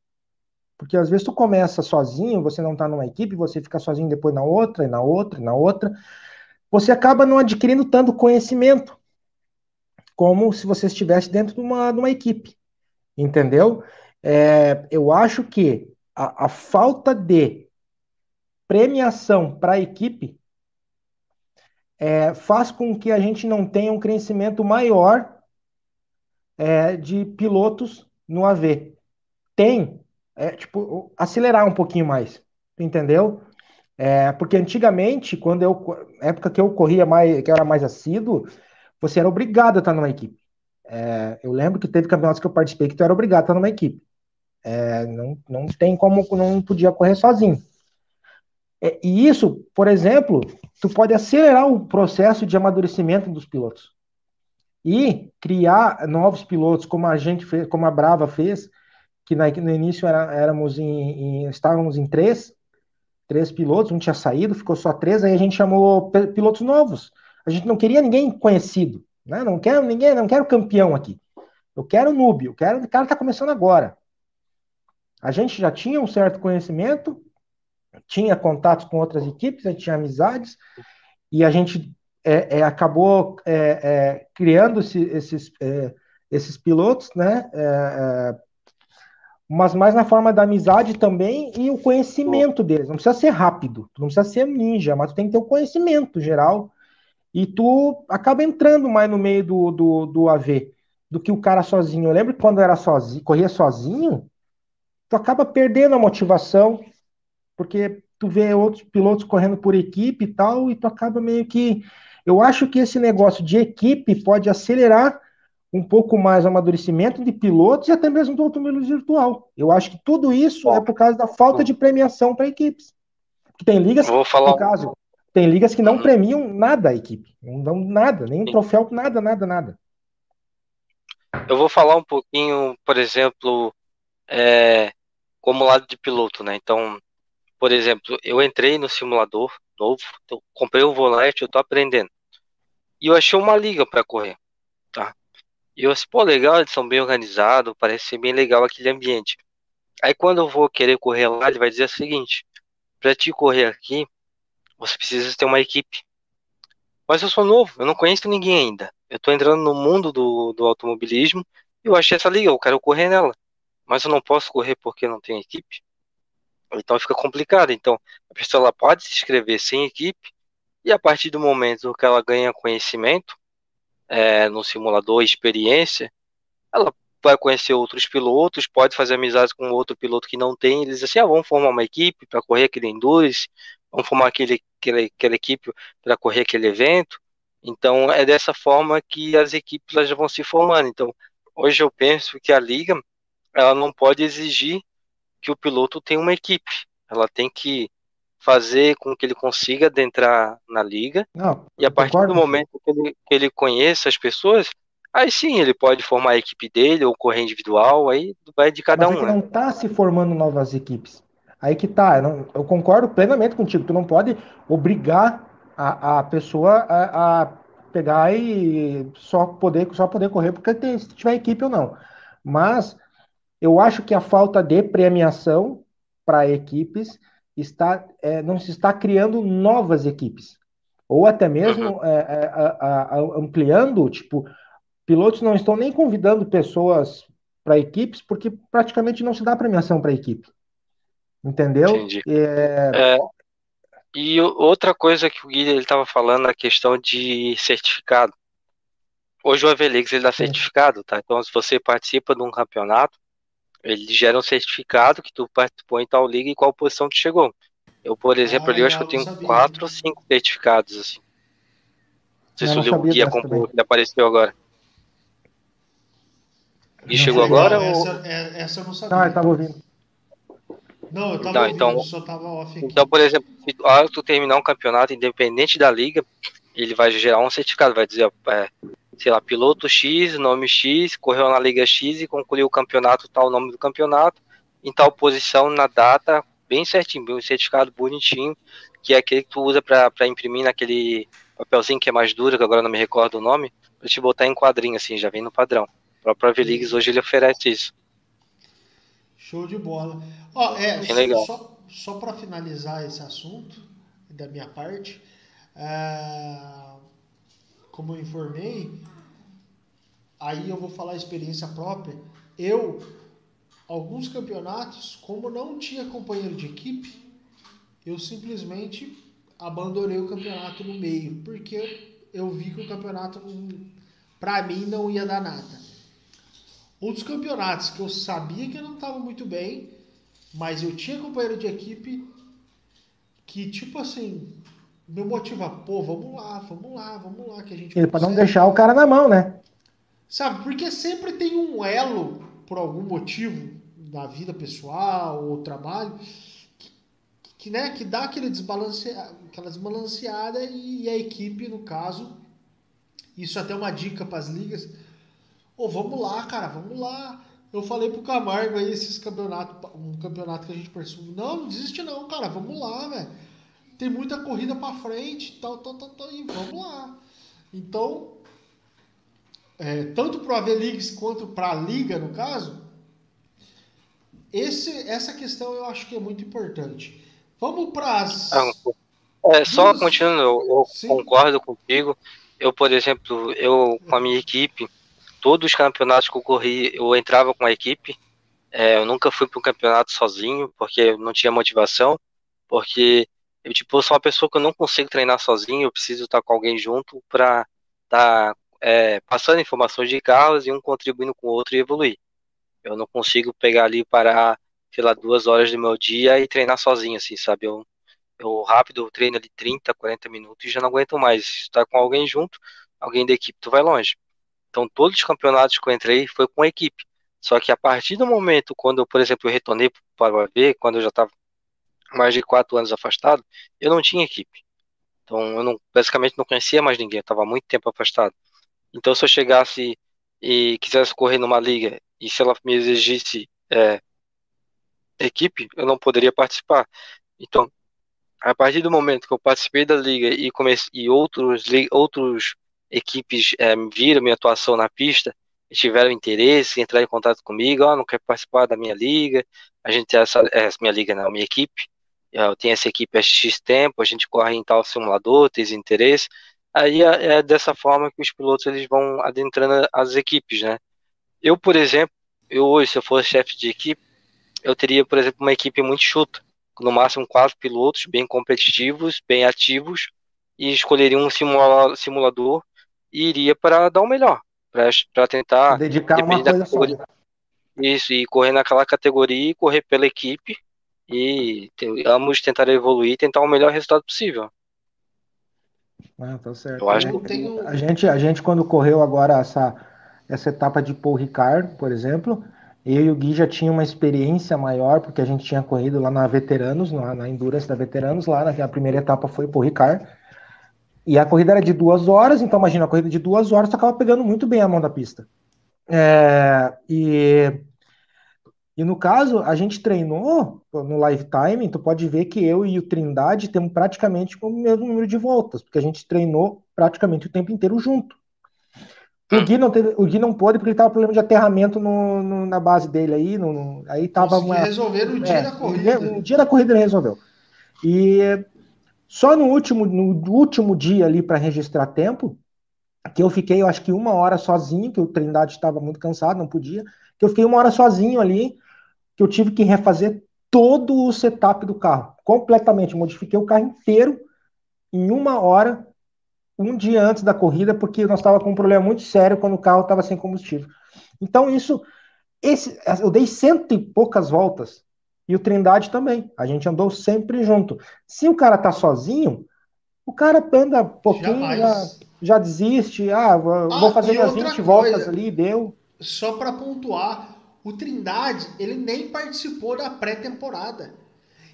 S2: porque às vezes tu começa sozinho, você não está numa equipe, você fica sozinho depois na outra, e na outra, e na outra você acaba não adquirindo tanto conhecimento como se você estivesse dentro de uma, de uma equipe. Entendeu? É, eu acho que a, a falta de premiação para a equipe é, faz com que a gente não tenha um crescimento maior é, de pilotos no AV. Tem, é, tipo, acelerar um pouquinho mais, entendeu? É, porque antigamente, quando eu, época que eu corria mais, que eu era mais assíduo, você era obrigado a estar numa equipe. É, eu lembro que teve campeonatos que eu participei que tu era obrigado a estar numa equipe. É, não, não tem como, não podia correr sozinho. É, e isso, por exemplo, tu pode acelerar o processo de amadurecimento dos pilotos e criar novos pilotos, como a gente fez, como a Brava fez, que na, no início era, éramos em, em, estávamos em três, três pilotos, um tinha saído, ficou só três, aí a gente chamou pilotos novos. A gente não queria ninguém conhecido, né? Não quero ninguém, não quero campeão aqui. Eu quero noob, eu quero o cara tá começando agora. A gente já tinha um certo conhecimento, tinha contatos com outras equipes, a gente tinha amizades, e a gente é, é, acabou é, é criando esse, esses, é, esses pilotos, né? Mas mais na forma da amizade também e o conhecimento deles. Não precisa ser rápido, tu não precisa ser ninja, mas tu tem que ter o conhecimento geral. E tu acaba entrando mais no meio do, do, do AV do que o cara sozinho. Eu lembro que quando eu era sozinho, corria sozinho, tu acaba perdendo a motivação, porque tu vê outros pilotos correndo por equipe e tal, e tu acaba meio que. Eu acho que esse negócio de equipe pode acelerar um pouco mais amadurecimento de pilotos e até mesmo do automobilismo virtual. Eu acho que tudo isso é por causa da falta de premiação para equipes. Porque tem ligas,
S3: vou falar...
S2: no caso, tem ligas que não uhum. premiam nada a equipe. Não dão nada, nem Sim. troféu, nada, nada, nada.
S3: Eu vou falar um pouquinho, por exemplo, é, como lado de piloto, né? Então, por exemplo, eu entrei no simulador novo, comprei o volante, eu tô aprendendo. E eu achei uma liga para correr, tá? E eu disse, pô, legal, eles são bem organizados, parece ser bem legal aquele ambiente. Aí quando eu vou querer correr lá, ele vai dizer o seguinte: para te correr aqui, você precisa ter uma equipe. Mas eu sou novo, eu não conheço ninguém ainda. Eu tô entrando no mundo do, do automobilismo e eu achei essa liga, eu quero correr nela. Mas eu não posso correr porque não tenho equipe. Então fica complicado. Então a pessoa ela pode se inscrever sem equipe e a partir do momento que ela ganha conhecimento, é, no simulador experiência, ela vai conhecer outros pilotos, pode fazer amizade com outro piloto que não tem, eles assim, ah, vamos formar uma equipe para correr aquele endurance, vamos formar aquele, aquele, aquela equipe para correr aquele evento. Então é dessa forma que as equipes elas vão se formando. Então hoje eu penso que a liga ela não pode exigir que o piloto tenha uma equipe, ela tem que fazer com que ele consiga adentrar na liga
S2: Não,
S3: e a partir
S2: concordo.
S3: do momento que ele, que ele conheça as pessoas, aí sim ele pode formar a equipe dele ou correr individual, aí vai de cada
S2: Mas é
S3: um,
S2: que
S3: né?
S2: não está se formando novas equipes. Aí que tá, eu, não- eu concordo plenamente contigo. Tu não pode obrigar a, a pessoa a, a pegar e só poder, só poder correr porque tem, se tiver equipe ou não. Mas eu acho que a falta de premiação para equipes está, é, não se está criando novas equipes. Ou até mesmo é, é, a- a- ampliando, tipo, pilotos não estão nem convidando pessoas para equipes porque praticamente não se dá premiação para equipe. Entendeu?
S3: Entendi.
S2: É,
S3: É, e outra coisa que o Gui ele estava falando, a questão de certificado. Hoje o Avelix ele dá
S2: Sim.
S3: certificado, tá? Então se você participa de um campeonato, ele gera um certificado que tu participou em tal liga e qual posição tu chegou. Eu, por exemplo, ali eu acho que eu tenho
S1: sabia.
S3: quatro ou cinco certificados, assim. Não sei
S2: Eu
S3: se
S2: não
S3: o Gui
S2: sabia dessa
S3: acompanhou,
S2: também.
S3: que apareceu agora. E
S2: Não
S3: chegou agora ou...
S1: essa, é- essa eu não sabia.
S2: Ah, eu tava ouvindo.
S1: Não, eu tava
S3: Não,
S1: ouvindo,
S3: então-
S1: só tava off aqui.
S3: Então, por exemplo, se a hora que tu terminar um campeonato, independente da liga, ele vai gerar um certificado, vai dizer, é, sei lá, piloto X, nome X, correu na liga X e concluiu o campeonato, tal nome do campeonato, em tal posição, na data, bem certinho, bem um certificado bonitinho, que é aquele que tu usa pra pra imprimir naquele papelzinho que é mais duro, que agora não me recordo o nome, pra te botar em quadrinho, assim, já vem no padrão. O próprio Aveligs hoje ele oferece isso.
S1: Show de bola. Ó, é,
S3: Bem legal.
S1: só, só para finalizar esse assunto, da minha parte, é, como eu informei, aí eu vou falar a experiência própria. Eu, alguns campeonatos, como não tinha companheiro de equipe, eu simplesmente abandonei o campeonato no meio, porque eu vi que o campeonato, para mim, não ia dar nada. Outros campeonatos que eu sabia que eu não estava muito bem, mas eu tinha companheiro de equipe que, tipo assim, me motiva, pô, vamos lá, vamos lá, vamos lá, que a gente
S2: Ele para não deixar o cara na mão, né?
S1: Sabe, porque sempre tem um elo, por algum motivo, na vida pessoal ou trabalho, que, que, né, que dá aquele desbalancea, aquela desbalanceada e a equipe, no caso, isso até é uma dica para as ligas, ô, vamos lá, cara, vamos lá. Eu falei pro Camargo aí, esses campeonatos, um campeonato que a gente percebe, não, não desiste não, cara, vamos lá, velho. Tem muita corrida para frente, tal, tal, tal, tal, e vamos lá. Então, é, tanto para o Avelix quanto para a Liga, no caso, esse, essa questão eu acho que é muito importante. Vamos para as.
S3: Ah, É, só continuando, eu, eu concordo contigo. Eu, por exemplo, eu com a minha equipe, todos os campeonatos que eu corri, eu entrava com a equipe. É, eu nunca fui para um campeonato sozinho, porque eu não tinha motivação, porque eu tipo eu sou uma pessoa que eu não consigo treinar sozinho, eu preciso estar com alguém junto para estar é, passando informações de carros e um contribuindo com o outro e evoluir. Eu não consigo pegar ali parar, sei lá, duas horas do meu dia e treinar sozinho, assim, sabe? Eu, eu rápido treino ali 30, 40 minutos e já não aguento mais. Se tá com alguém junto, alguém da equipe, tu vai longe. Então, todos os campeonatos que eu entrei foi com a equipe. Só que a partir do momento, quando eu, por exemplo, eu retornei para o AV, quando eu já estava mais de quatro anos afastado, eu não tinha equipe. Então, eu não, basicamente não conhecia mais ninguém, eu estava muito tempo afastado. Então, se eu chegasse e quisesse correr numa liga e se ela me exigisse é, equipe, eu não poderia participar. Então, a partir do momento que eu participei da liga e comecei e outros outros equipes é, viram minha atuação na pista e tiveram interesse em entrar em contato comigo, ó, não quer participar da minha liga, a gente tem essa, essa minha liga não, minha equipe, eu tenho essa equipe há X tempo, a gente corre em tal simulador, tem esse interesse, aí é, é dessa forma que os pilotos eles vão adentrando as equipes, né? Eu, por exemplo, eu hoje, se eu fosse chefe de equipe, eu teria, por exemplo, uma equipe muito chuta, no máximo quatro pilotos bem competitivos, bem ativos, e escolheria um simula- simulador e iria para dar o melhor. para tentar
S2: dedicar uma coisa só.
S3: Isso, e correr naquela categoria e correr pela equipe e ambos tentar evoluir e tentar o melhor resultado possível.
S2: Ah, tá certo.
S3: Eu acho
S2: que
S1: tenho...
S2: a gente, a gente quando correu agora essa, essa etapa de Paul Ricard, por exemplo, eu e o Gui já tinha uma experiência maior, porque a gente tinha corrido lá na Veteranos, na, na Endurance da Veteranos, lá na primeira etapa foi Paul Ricard. E a corrida era de duas horas, então imagina, a corrida de duas horas, tu acaba pegando muito bem a mão da pista. É, e, e no caso, a gente treinou no lifetime, tu pode ver que eu e o Trindade temos praticamente o mesmo número de voltas, porque a gente treinou praticamente o tempo inteiro junto. O Gui não, teve, o Gui não pôde porque ele tava com problema de aterramento no, no, na base dele aí. No, aí tava
S1: uma, resolver no dia
S2: é,
S1: da corrida.
S2: No dia da corrida ele resolveu. E só no último, no último dia ali para registrar tempo, que eu fiquei, eu acho que uma hora sozinho, que o Trindade estava muito cansado, não podia, que eu fiquei uma hora sozinho ali, que eu tive que refazer todo o setup do carro, completamente, modifiquei o carro inteiro em uma hora, um dia antes da corrida, porque nós estava com um problema muito sério quando o carro estava sem combustível. Então isso, esse, eu dei cento e poucas voltas e o Trindade também. A gente andou sempre junto. Se o cara tá sozinho, o cara anda pouquinho, já, já, desiste. Ah, vou ah, fazer minhas 20 coisa, voltas ali, deu.
S1: Só para pontuar, o Trindade, ele nem participou da pré-temporada.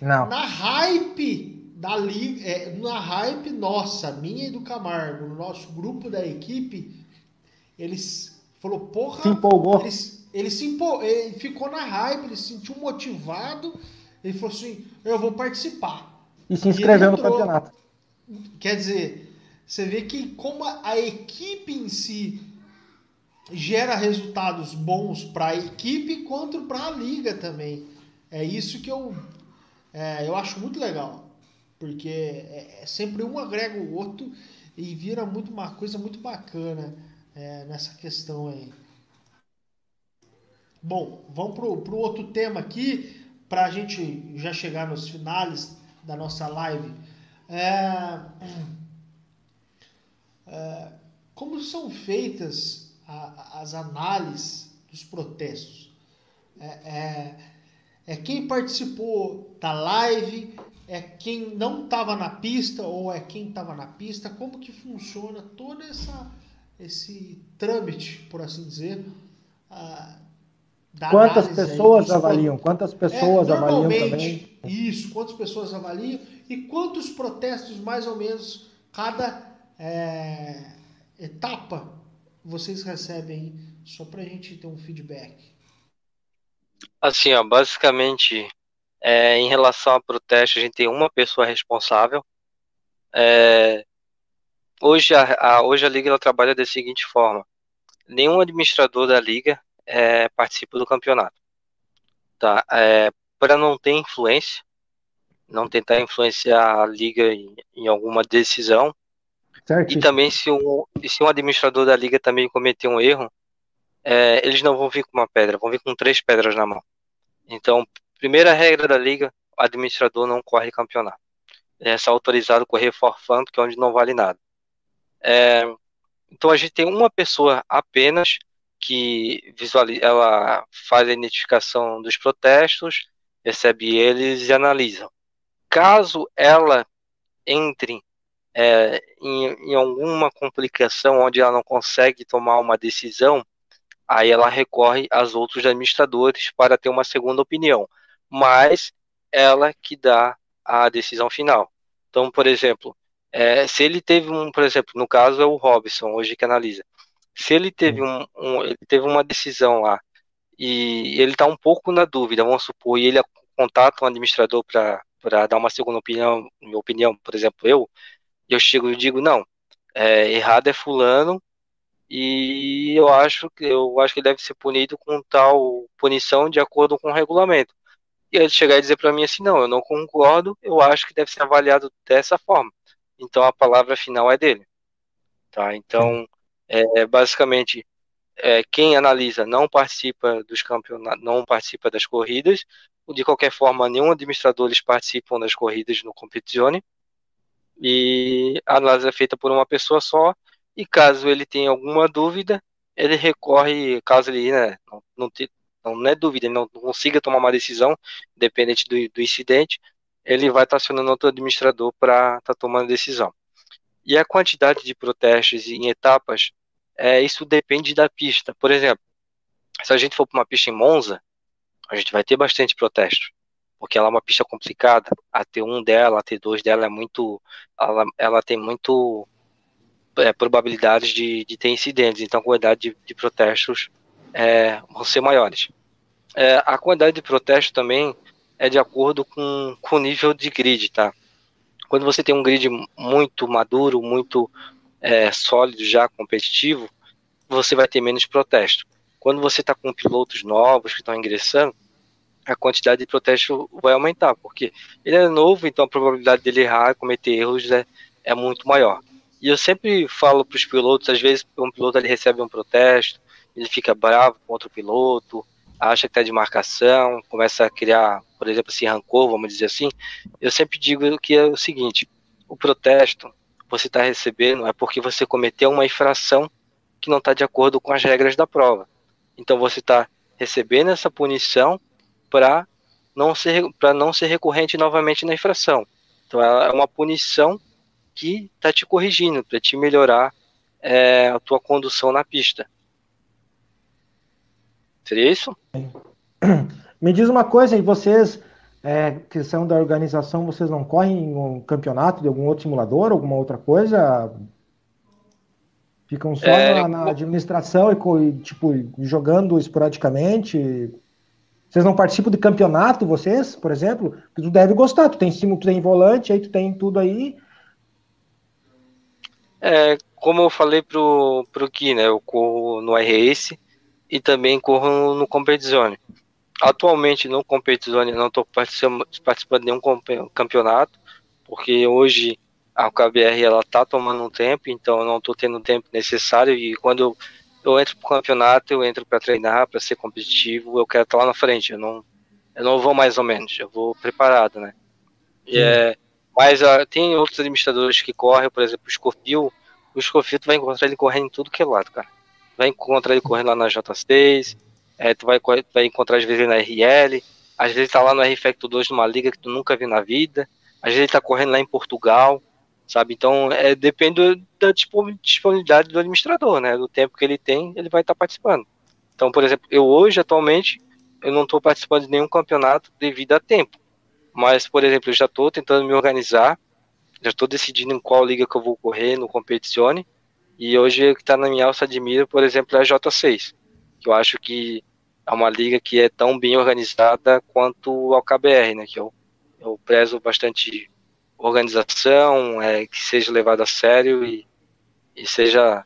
S2: Não.
S1: Na hype da liga, é, na hype nossa, minha e do Camargo, no nosso grupo da equipe, eles falou, porra,
S2: se empolgou.
S1: Eles, ele se empol... ele ficou na hype, ele se sentiu motivado, ele falou assim, eu vou participar.
S2: E se inscreveu no campeonato.
S1: Quer dizer, você vê que como a equipe em si gera resultados bons para a equipe quanto para a liga também. É isso que eu, é, eu acho muito legal. Porque é, é, sempre um agrega o outro e vira muito uma coisa muito bacana é, nessa questão aí. Bom, vamos para o outro tema aqui, para a gente já chegar nos finais da nossa live. É, é, como são feitas a, as análises dos protestos? É, é, é quem participou da live, é quem não estava na pista ou é quem estava na pista? Como que funciona todo essa, esse trâmite, por assim dizer? Ah,
S2: Quantas pessoas aí, avaliam? Quantas pessoas é, avaliam também?
S1: Isso, quantas pessoas avaliam e quantos protestos, mais ou menos, cada é, etapa vocês recebem, só para a gente ter um feedback.
S3: Assim, ó, basicamente, é, em relação a protesto, a gente tem uma pessoa responsável. É, hoje, a, a, hoje a Liga ela trabalha da seguinte forma: nenhum administrador da Liga é, participa do campeonato. Tá? É, para não ter influência, não tentar influenciar a liga em, em alguma decisão. E também se um, se um administrador da liga também cometer um erro, é, eles não vão vir com uma pedra, vão vir com três pedras na mão. Então, primeira regra da liga, o administrador não corre campeonato. É só autorizado correr forfã, que é onde não vale nada. É, então a gente tem uma pessoa apenas que visualiza, ela faz a identificação dos protestos, recebe eles e analisa. Caso ela entre é, em, em, alguma complicação onde ela não consegue tomar uma decisão, aí ela recorre aos outros administradores para ter uma segunda opinião, mas ela que dá a decisão final. Então, por exemplo, é, se ele teve um, por exemplo, no caso é o Robson, hoje que analisa, se ele teve, um, um ele teve uma decisão lá e ele está um pouco na dúvida, vamos supor, e ele contata um administrador para dar uma segunda opinião, minha opinião, por exemplo, eu, eu chego e digo, não, é, errado é fulano e eu acho que eu acho que ele deve ser punido com tal punição de acordo com o regulamento. E ele chegar e dizer para mim assim, não, eu não concordo, eu acho que deve ser avaliado dessa forma. Então a palavra final é dele. Tá? Então, é, basicamente, é, quem analisa não participa dos campeonatos, não participa das corridas. De qualquer forma, nenhum administrador eles participam das corridas no Competizione. E a análise é feita por uma pessoa só. E caso ele tenha alguma dúvida, ele recorre, caso ele né, não, não, te, não, é dúvida, não consiga tomar uma decisão, independente do, do incidente, ele vai estar acionando outro administrador para estar tá tomando decisão. E a quantidade de protestos em etapas, é, isso depende da pista. Por exemplo, se a gente for para uma pista em Monza, a gente vai ter bastante protesto, porque ela é uma pista complicada. A T1 dela, a T2 dela é muito, ela, ela tem muito é, probabilidades de, de ter incidentes, então a quantidade de, de protestos é, vão ser maiores. É, a quantidade de protestos também é de acordo com, com o nível de grid, tá? Quando você tem um grid muito maduro, muito é, sólido, já competitivo, você vai ter menos protesto. Quando você está com pilotos novos que estão ingressando, a quantidade de protesto vai aumentar, porque ele é novo, então a probabilidade dele errar, cometer erros é, é muito maior. E eu sempre falo para os pilotos, às vezes um piloto ele recebe um protesto, ele fica bravo com outro piloto, acha que está de marcação, começa a criar, por exemplo, esse rancor, vamos dizer assim. Eu sempre digo que é o seguinte: o protesto você está recebendo é porque você cometeu uma infração que não está de acordo com as regras da prova. Então você está recebendo essa punição para não ser para não ser recorrente novamente na infração. Então é uma punição que está te corrigindo para te melhorar é, a tua condução na pista. Seria isso? (clears throat)
S2: Me diz uma coisa, e vocês, é, que são da organização, vocês não correm um campeonato de algum outro simulador, alguma outra coisa? Ficam só é, na, na, administração e, tipo, jogando esporadicamente? Vocês não participam de campeonato, vocês, por exemplo? Que tu deve gostar, tu tem cima, tu tem volante, aí tu tem tudo aí.
S3: É, como eu falei pro, pro Gui, né? Eu corro no RS, e também corro no Competizione. Atualmente no Competizione não estou participando de nenhum campeonato, porque hoje a KBR ela tá tomando um tempo, então eu não estou tendo o tempo necessário e quando eu, eu entro para o campeonato, eu entro para treinar, para ser competitivo, eu quero estar lá na frente, eu não, eu não vou mais ou menos, eu vou preparado, né? E é, mas uh, tem outros administradores que correm, por exemplo, o Scorpio, o Scorpio tu vai encontrar ele correndo em tudo que é lado, cara. Vai encontrar ele correndo lá na J6, é, tu vai, vai encontrar às vezes na RL, às vezes tá lá no R-Factor 2 numa liga que tu nunca viu na vida, às vezes ele tá correndo lá em Portugal, sabe? Então, é, depende da disponibilidade do administrador, né? Do tempo que ele tem, ele vai estar tá participando. Então, por exemplo, eu hoje, atualmente, eu não estou participando de nenhum campeonato devido a tempo. Mas, por exemplo, eu já estou tentando me organizar, já estou decidindo em qual liga que eu vou correr no Competizione, e hoje o que está na minha alça de mira, por exemplo, é a J6, que eu acho que é uma liga que é tão bem organizada quanto ao KBR, né? Que eu, eu prezo bastante organização, é, que seja levado a sério e, e seja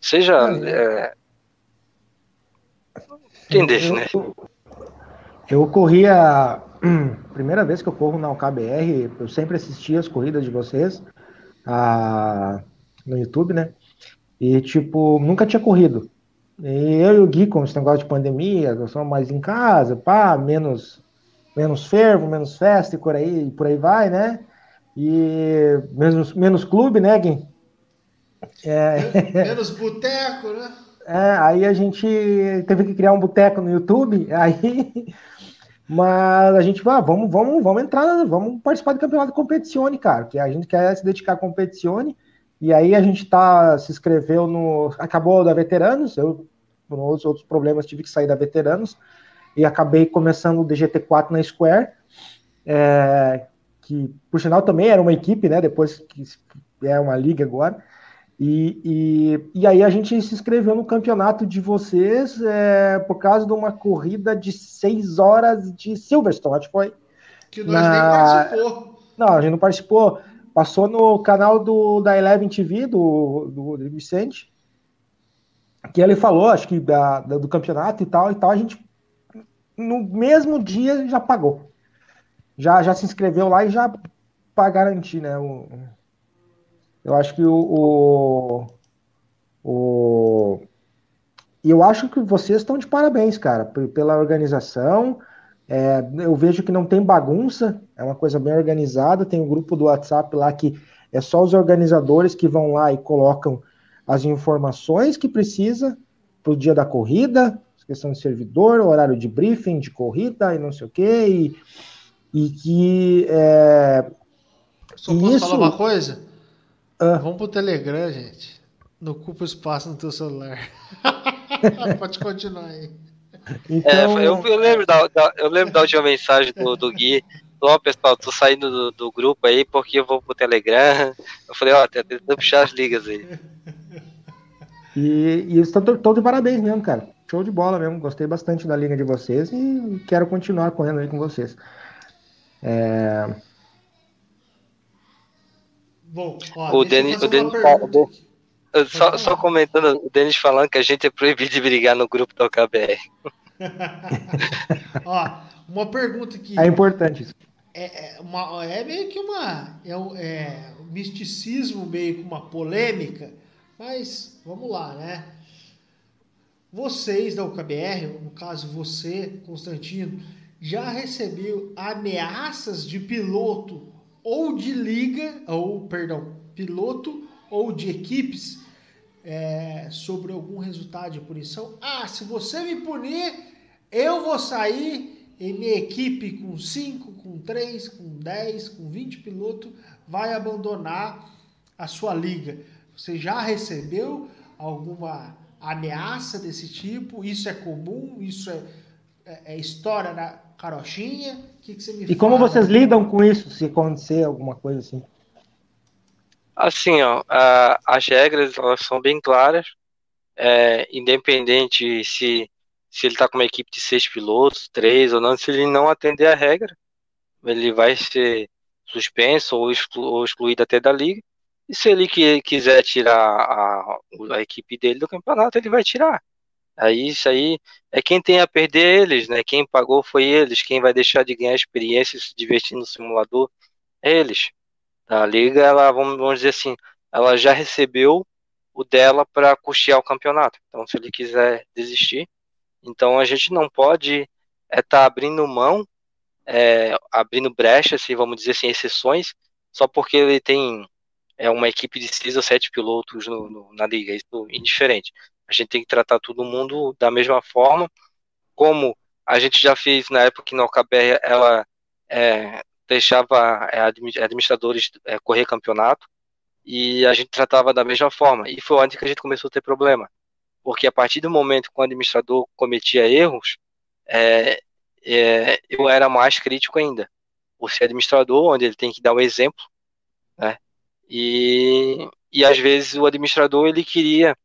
S3: seja é, entender, né?
S2: Eu corria (clears throat) primeira vez que eu corro na UKBR, eu sempre assisti as corridas de vocês a, no YouTube, né? E, tipo, nunca tinha corrido. E eu e o Gui, com esse negócio de pandemia, nós somos mais em casa, pá, menos, menos fervo, menos festa e por aí, por aí vai, né? E menos, menos clube, né, Gui?
S1: É... (laughs) Menos boteco, né?
S2: É, aí a gente teve que criar um boteco no YouTube, aí. (laughs) Mas a gente vai, ah, vamos, vamos, vamos entrar, vamos participar do campeonato competizione, cara, que a gente quer se dedicar a competizione e aí a gente tá, se inscreveu no. Acabou da Veteranos, eu, por outros, outros problemas, tive que sair da Veteranos, e acabei começando o DGT4 na Square, é, que, por sinal, também era uma equipe, né? Depois que é uma liga agora. E, e, e aí a gente se inscreveu no campeonato de vocês é, por causa de uma corrida de seis horas de Silverstone, acho que foi.
S1: Que nós na... nem participou.
S2: Não, a gente não participou. Passou no canal do, da Eleven TV, do, do, do Vicente, que ele falou, acho que da, da, do campeonato e tal, e tal, a gente no mesmo dia já pagou. Já, já se inscreveu lá e já para garantir, né? O, eu acho que o, o, o eu acho que vocês estão de parabéns, cara, pela organização, é, eu vejo que não tem bagunça, é uma coisa bem organizada. Tem um grupo do WhatsApp lá que é só os organizadores que vão lá e colocam as informações que precisa para o dia da corrida, questão de servidor, horário de briefing, de corrida e não sei o quê, e, e que. É,
S1: Só posso isso... falar uma coisa? Ah. Vamos pro Telegram, gente. Não ocupa espaço no teu celular. (laughs) Pode continuar aí.
S3: Então... É, eu, eu, lembro da, da, eu lembro da última mensagem do, do Gui. Ó, oh, pessoal, tô saindo do, do, grupo aí porque eu vou pro Telegram. Eu falei, ó, oh, tá tentando puxar as ligas aí.
S2: E, e estão de parabéns mesmo, cara. Show de bola mesmo. Gostei bastante da liga de vocês e quero continuar correndo aí com vocês. É...
S3: Bom, ó, o Denis, o Denis só, só, comentando, o Denis falando que a gente é proibido de brigar no grupo do KBR. (laughs)
S1: ó, uma pergunta que.
S2: É importante isso.
S1: É, é, uma, é meio que uma. É, é um misticismo, meio que uma polêmica, mas vamos lá, né? Vocês da UKBR, no caso você, Constantino, já recebeu ameaças de piloto ou de liga, ou perdão, piloto ou de equipes é, sobre algum resultado de punição? Ah, se você me punir, eu vou sair e minha equipe com 5, com 3, com 10, com 20 pilotos vai abandonar a sua liga. Você já recebeu alguma ameaça desse tipo? Isso é comum? Isso é, é, é história na carochinha? O que, que você me
S2: E
S1: fala?
S2: como vocês lidam com isso, se acontecer alguma coisa assim?
S3: Assim, ó, a, as regras elas são bem claras, é, independente se, se ele está com uma equipe de seis pilotos, três ou não, se ele não atender a regra, ele vai ser suspenso ou, exclu, ou excluído até da liga. E se ele que, quiser tirar a, a equipe dele do campeonato, ele vai tirar. Aí isso aí é quem tem a perder eles, né? Quem pagou foi eles, quem vai deixar de ganhar experiência se divertir no simulador, é eles. A liga, ela, vamos, vamos dizer assim, ela já recebeu o dela para custear o campeonato. Então, se ele quiser desistir, então a gente não pode estar é, tá abrindo mão, é, abrindo brechas, assim, vamos dizer assim, exceções, só porque ele tem é uma equipe de seis ou sete pilotos no, no, na liga, isso é indiferente. A gente tem que tratar todo mundo da mesma forma, como a gente já fez na época que na OKBR ela é, deixava é, administradores é, correr campeonato, e a gente tratava da mesma forma. E foi onde que a gente começou a ter problema. Porque a partir do momento que o administrador cometia erros, é, é, eu era mais crítico ainda. Por ser administrador, onde ele tem que dar o exemplo, né? E, e às vezes o administrador ele queria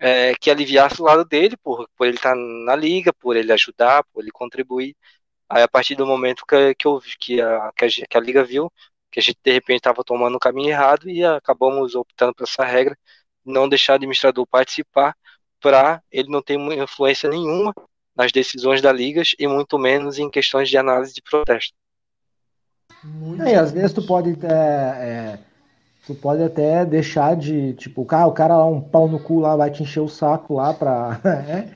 S3: é, que aliviasse o lado dele, por, por ele estar na liga, por ele ajudar, por ele contribuir. Aí a partir do momento que, que, eu, que, a, que, a, que a liga viu que a gente de repente estava tomando o caminho errado e acabamos optando por essa regra, não deixar o administrador participar para ele não ter influência nenhuma nas decisões da liga e muito menos em questões de análise de protesto.
S2: É, e às vezes tu pode é, é Tu pode até deixar de, tipo, cara, o cara lá, um pau no cu lá, vai te encher o saco lá pra (laughs) é,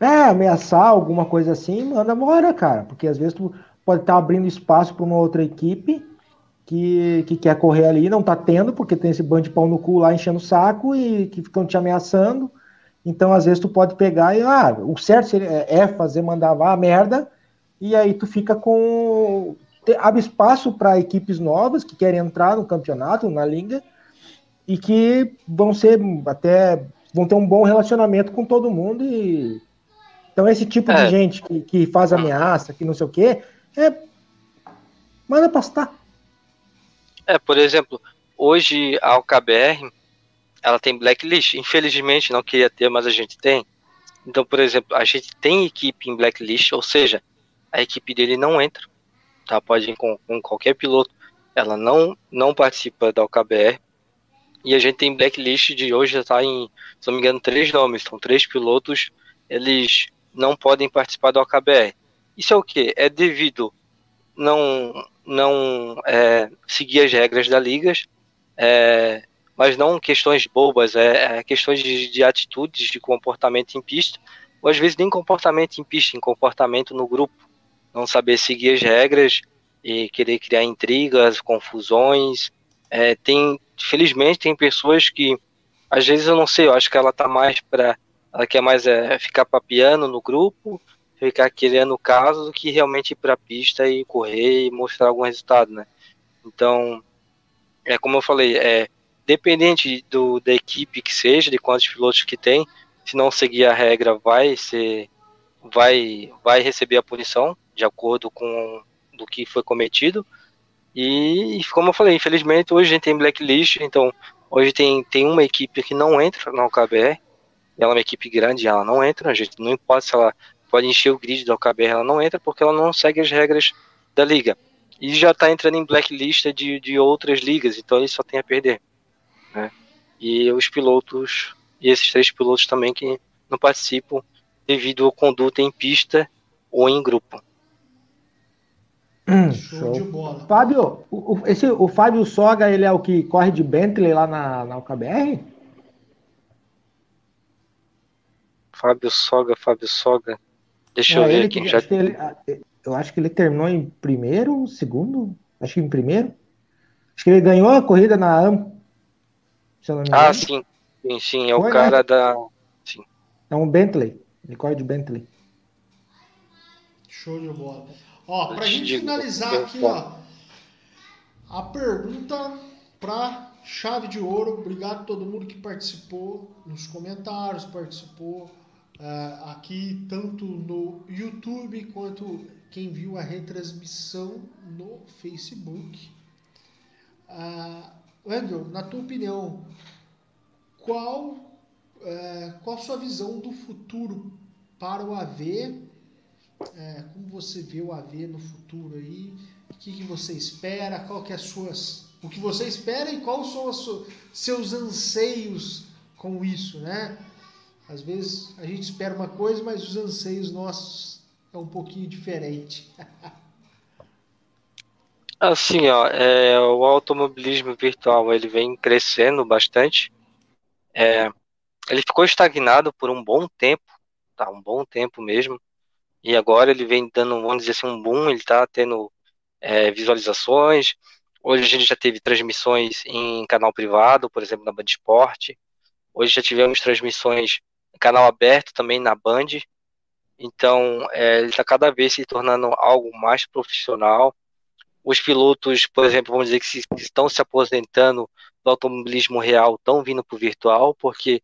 S2: é, ameaçar alguma coisa assim, manda embora, cara. Porque às vezes tu pode estar tá abrindo espaço para uma outra equipe que, que quer correr ali, não tá tendo, porque tem esse bando de pau no cu lá enchendo o saco e que ficam te ameaçando. Então, às vezes, tu pode pegar e, ah, o certo é fazer mandar vá a merda, e aí tu fica com abre espaço para equipes novas que querem entrar no campeonato, na liga, e que vão ser até vão ter um bom relacionamento com todo mundo e então esse tipo é. de gente que, que faz ameaça, que não sei o quê, é manda pastar.
S3: É, por exemplo, hoje a UKBR ela tem blacklist, infelizmente não queria ter, mas a gente tem. Então, por exemplo, a gente tem equipe em blacklist, ou seja, a equipe dele não entra tá? Pode ir com, com qualquer piloto. Ela não, não participa da OKBR. E a gente tem blacklist de hoje já está em, se não me engano, três nomes. São três pilotos, eles não podem participar da OKBR. Isso é o que? É devido não não é, seguir as regras da ligas, é, mas não questões bobas, é, é questões de, de, atitudes, de comportamento em pista, ou às vezes nem comportamento em pista, em comportamento no grupo não saber seguir as regras e querer criar intrigas, confusões. É, tem, felizmente, tem pessoas que, às vezes, eu não sei, eu acho que ela tá mais para Ela quer mais é, ficar papiando no grupo, ficar querendo caso do que realmente ir para a pista e correr e mostrar algum resultado, né? Então, é como eu falei, é dependente do, da equipe que seja, de quantos pilotos que tem, se não seguir a regra, vai ser, vai, vai receber a punição de acordo com do que foi cometido. E como eu falei, infelizmente hoje a gente tem blacklist, então hoje tem, tem uma equipe que não entra na OKBR, ela é uma equipe grande, ela não entra, a gente não importa se ela pode encher o grid da OKBR, ela não entra porque ela não segue as regras da liga. E já está entrando em blacklist de, de outras ligas, então ele só tem a perder. Né? E os pilotos, e esses três pilotos também que não participam devido à conduta em pista ou em grupo.
S2: Hum, show, show, de bola. Fábio, o, esse, o Fábio Soga, ele é o que corre de Bentley lá na, na UKBR?
S3: Fábio Soga, Fábio Soga. Deixa é, eu ver aqui. Que, já...
S2: acho ele, eu acho que ele terminou em primeiro, segundo, acho que em primeiro. Acho que ele ganhou a corrida na AM.
S3: ah, sim. Sim, sim, é Foi, o cara né? da. Sim.
S2: É um Bentley. Ele corre de Bentley.
S1: Show de bola. Ó, pra gente finalizar aqui, ó, a pergunta pra chave de ouro. Obrigado a todo mundo que participou nos comentários, participou uh, aqui tanto no YouTube quanto quem viu a retransmissão no Facebook. Uh, Andrew, na tua opinião, qual, uh, qual a sua visão do futuro para o AV é, como você vê o AV no futuro aí? O que, que você espera? Qual que é as suas, o que você espera e quais são os seus anseios com isso, né? Às vezes a gente espera uma coisa, mas os anseios nossos é um pouquinho diferente. (laughs)
S3: assim, ó, é, o automobilismo virtual ele vem crescendo bastante. É, ele ficou estagnado por um bom tempo, tá? Um bom tempo mesmo. E agora ele vem dando, vamos dizer assim, um boom, ele está tendo é, visualizações. Hoje a gente já teve transmissões em canal privado, por exemplo, na Band Esporte. Hoje já tivemos transmissões em canal aberto também na Band. Então, é, ele está cada vez se tornando algo mais profissional. Os pilotos, por exemplo, vamos dizer que, se, que estão se aposentando do automobilismo real estão vindo para o virtual, porque,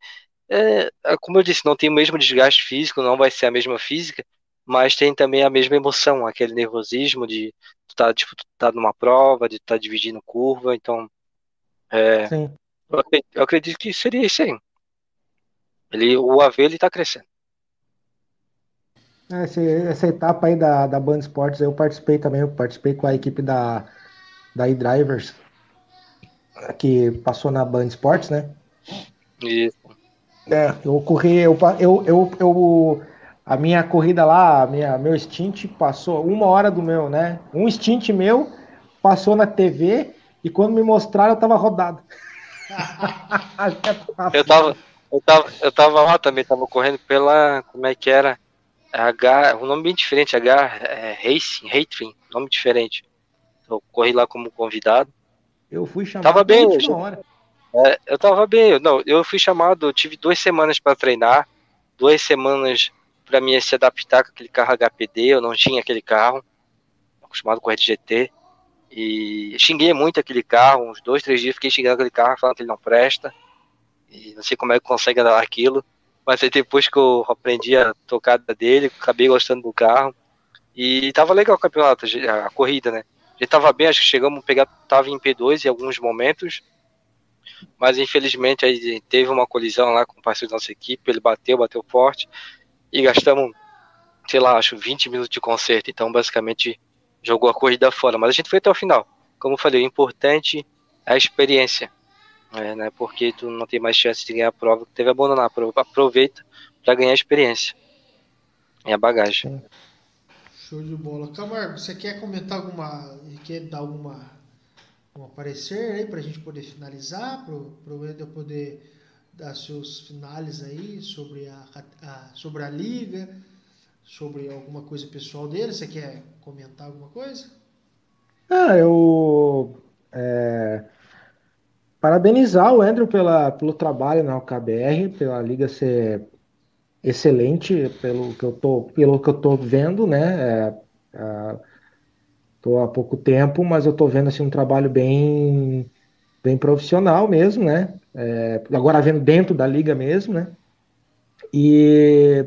S3: é, é, como eu disse, não tem o mesmo desgaste físico, não vai ser a mesma física, mas tem também a mesma emoção, aquele nervosismo de estar tá, tipo, tá numa prova, de estar tá dividindo curva, então é, eu, acredito, eu, acredito, que seria isso aí. Ele, o AV ele está crescendo.
S2: É, essa, essa etapa aí da, da Band Sports eu participei também, eu participei com a equipe da, da e-Drivers, que passou na Band Sports, né?
S3: Isso.
S2: É, eu corri, eu, eu, eu, eu a minha corrida lá, minha, meu stint passou uma hora do meu, né? Um stint meu passou na TV e quando me mostraram eu tava rodado. (laughs)
S3: eu tava, eu tava, eu tava lá também, tava correndo pela, como é que era? H, um nome bem diferente, H é, Racing, Hatefin, nome diferente. Eu corri lá como convidado.
S2: Eu fui chamado
S3: tava bem, eu, hora. É, eu tava bem, não, eu fui chamado, eu tive duas semanas para treinar, duas semanas para mim se adaptar com aquele carro HPD, eu não tinha aquele carro, acostumado com o GT, e xinguei muito aquele carro, uns dois, três dias fiquei xingando aquele carro, falando que ele não presta, e não sei como é que consegue andar aquilo, mas aí depois que eu aprendi a tocar dele, acabei gostando do carro, e tava legal o campeonato, a corrida, né? Ele tava bem, acho que chegamos a pegar, tava em P2 em alguns momentos, mas infelizmente aí teve uma colisão lá com o parceiro da nossa equipe, ele bateu, bateu forte, e gastamos, sei lá, acho 20 minutos de conserto. Então, basicamente, jogou a corrida fora. Mas a gente foi até o final. Como eu falei, o importante é a experiência. É, né, porque tu não tem mais chance de ganhar a prova, teve que abandonar a prova. Aproveita para ganhar experiência. É a bagagem.
S1: Show de bola. Camargo, você quer comentar alguma. Quer dar alguma. Um aparecer aí para a gente poder finalizar? Para o Eder poder dar seus finais aí sobre a, a, sobre a liga, sobre alguma coisa pessoal dele. Você quer comentar alguma coisa?
S2: Ah, eu é, parabenizar o Andrew pela, pelo trabalho na UKBR, pela liga ser excelente pelo que eu tô, pelo que eu tô vendo, né? É, Estou há pouco tempo, mas eu estou vendo assim, um trabalho bem, bem profissional mesmo, né? É, agora vendo dentro da liga mesmo, né? E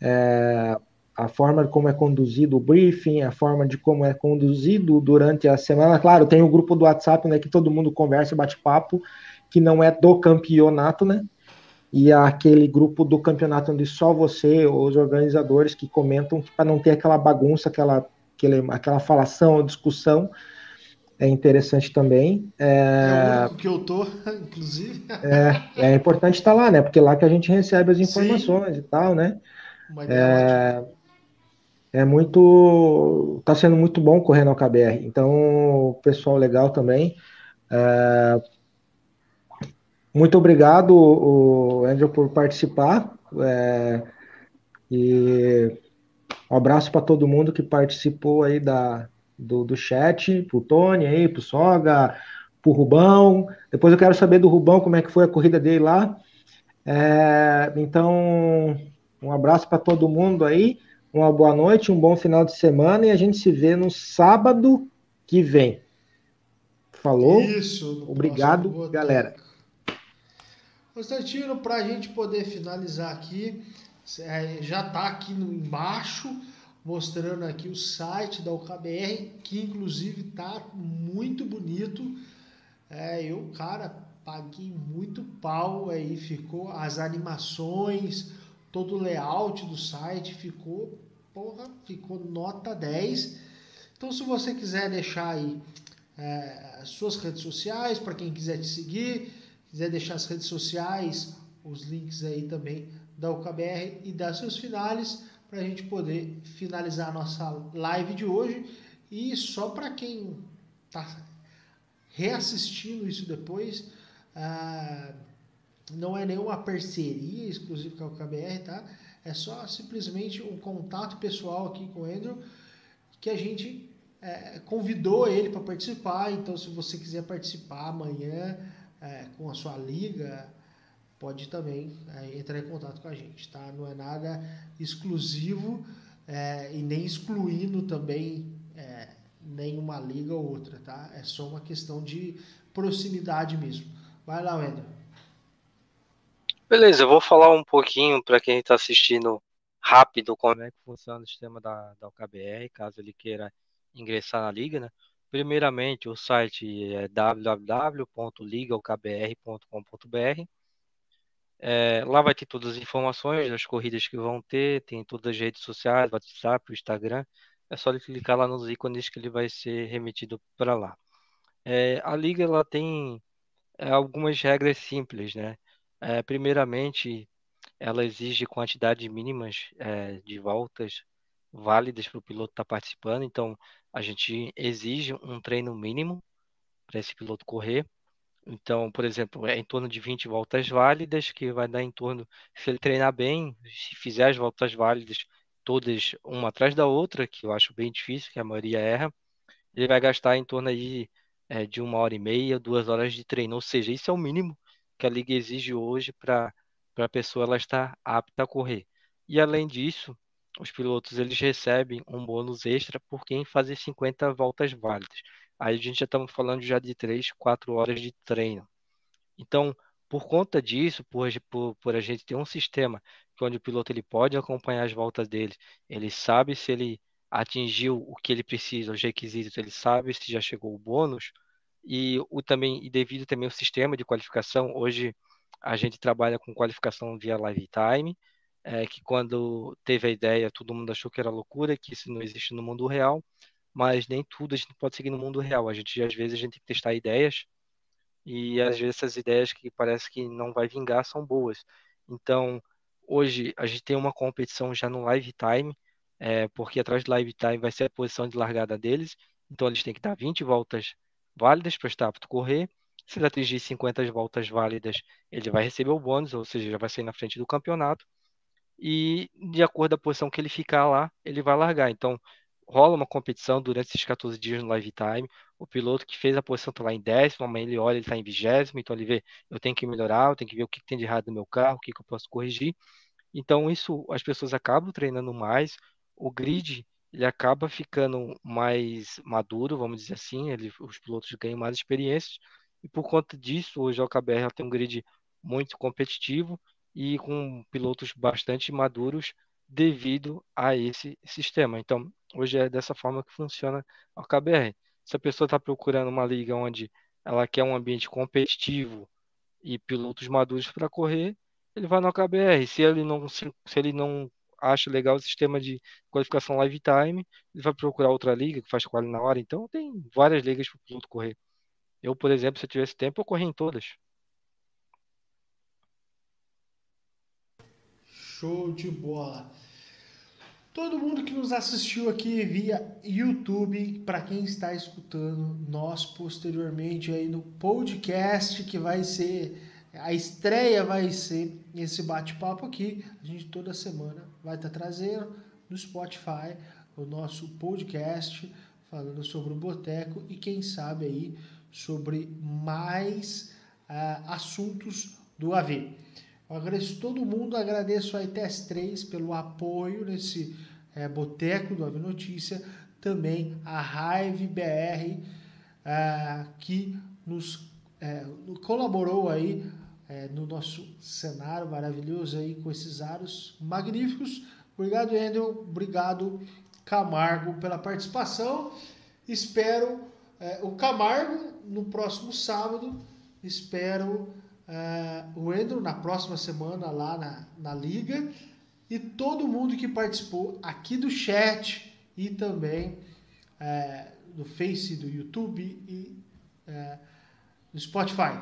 S2: é, a forma como é conduzido o briefing, a forma de como é conduzido durante a semana. Claro, tem o grupo do WhatsApp, né? Que todo mundo conversa, bate papo, que não é do campeonato, né? E aquele grupo do campeonato onde só você, os organizadores que comentam, para não ter aquela bagunça, aquela aquele, aquela falação, discussão, é interessante também.
S1: É, é o que eu tô, (laughs) inclusive.
S2: É, é importante estar lá, né? Porque lá que a gente recebe as informações Sim. e tal, né? É, é muito. Está sendo muito bom correr no KBR. Então, pessoal legal também. É, muito obrigado, o Andrew, por participar. É, e um abraço para todo mundo que participou aí da, do, do chat, pro Tony aí, pro Soga, pro Rubão. Depois eu quero saber do Rubão como é que foi a corrida dele lá. É, então, um abraço para todo mundo aí, uma boa noite, um bom final de semana e a gente se vê no sábado que vem. Falou? Isso. Obrigado, galera.
S1: Constantino, para a gente poder finalizar aqui, é, já está aqui embaixo mostrando aqui o site da UKBR, que inclusive está muito bonito. É, eu, cara, paguei muito pau aí, ficou as animações, todo o layout do site ficou, porra, ficou nota 10. Então, se você quiser deixar aí é, as suas redes sociais, para quem quiser te seguir, quiser deixar as redes sociais, os links aí também da UKBR e dar seus finales para a gente poder finalizar a nossa live de hoje. E só para quem está reassistindo isso depois, ah, não é nenhuma parceria exclusiva com a UKBR, tá? É só simplesmente um contato pessoal aqui com o Andrew que a gente é, convidou ele para participar. Então, se você quiser participar amanhã é, com a sua liga, pode também é, entrar em contato com a gente, tá? Não é nada exclusivo é, e nem excluindo também é, nenhuma liga ou outra, tá? É só uma questão de proximidade mesmo. Vai lá, Wender.
S3: Beleza, eu vou falar um pouquinho para quem está assistindo rápido como é que funciona o sistema da, da UKBR, caso ele queira ingressar na liga, né? Primeiramente, o site é www.ligaukbr.com.br é, lá vai ter todas as informações das corridas que vão ter, tem todas as redes sociais, WhatsApp, Instagram. É só ele clicar lá nos ícones que ele vai ser remetido para lá. É, a liga ela tem é, algumas regras simples, né? É, primeiramente, ela exige quantidades mínimas é, de voltas válidas para o piloto estar tá participando. Então, a gente exige um treino mínimo para esse piloto correr. Então, por exemplo, é em torno de 20 voltas válidas, que vai dar em torno, se ele treinar bem, se fizer as voltas válidas todas uma atrás da outra, que eu acho bem difícil, que a maioria erra, ele vai gastar em torno aí, é, de uma hora e meia, duas horas de treino. Ou seja, isso é o mínimo que a liga exige hoje para a pessoa ela estar apta a correr. E além disso, os pilotos eles recebem um bônus extra por quem fazer 50 voltas válidas. Aí a gente já estamos falando já de 3, 4 horas de treino. Então, por conta disso, por, por, por, a gente ter um sistema onde o piloto ele pode acompanhar as voltas dele, ele sabe se ele atingiu o que ele precisa, os requisitos, ele sabe se já chegou o bônus, e o também e devido também ao sistema de qualificação, hoje a gente trabalha com qualificação via live time, é, que quando teve a ideia, todo mundo achou que era loucura, que isso não existe no mundo real, mas nem tudo a gente pode seguir no mundo real. A gente, às vezes, a gente tem que testar ideias e às vezes essas ideias que parece que não vai vingar são boas. Então, hoje a gente tem uma competição já no live time, é, porque atrás do live time vai ser a posição de largada deles. Então, eles têm que dar 20 voltas válidas para estar apto correr. Se ele atingir 50 voltas válidas, ele vai receber o bônus, ou seja, já vai sair na frente do campeonato. E de acordo com a posição que ele ficar lá, ele vai largar. Então, rola uma competição durante esses 14 dias no live time. O piloto que fez a posição está lá em décimo, amanhã ele olha, ele está em vigésimo, então ele vê, eu tenho que melhorar, eu tenho que ver o que, tem de errado no meu carro, o que, que eu posso corrigir. Então isso as pessoas acabam treinando mais, o grid ele acaba ficando mais maduro, vamos dizer assim, ele, os pilotos ganham mais experiência e por conta disso hoje a OKBR tem um grid muito competitivo e com pilotos bastante maduros devido a esse sistema. Então hoje é dessa forma que funciona a OKBR. Se a pessoa está procurando uma liga onde ela quer um ambiente competitivo e pilotos maduros para correr, ele vai no OKBR. Se ele não se, se ele não acha legal o sistema de qualificação live time, ele vai procurar outra liga que faz quali na hora. Então tem várias ligas para o piloto correr. Eu, por exemplo, se eu tivesse tempo, eu corria em todas.
S1: Show de bola. Todo mundo que nos assistiu aqui via YouTube, para quem está escutando nós posteriormente aí no podcast que vai ser a estreia vai ser esse bate-papo aqui. A gente toda semana vai estar tá trazendo no Spotify o nosso podcast falando sobre o Boteco e quem sabe aí sobre mais uh, assuntos do AV. Eu agradeço todo mundo, agradeço a ITS 3 pelo apoio nesse é, Boteco do Ave Notícia, também a Raive BR, é, que nos é, colaborou aí no nosso cenário maravilhoso aí com esses aros magníficos. Obrigado, Endel. Obrigado, Camargo, pela participação. Espero o Camargo no próximo sábado. Espero uh, o Endro na próxima semana lá na, na Liga e todo mundo que participou aqui do chat e também uh, do Face, do YouTube e uh, do Spotify.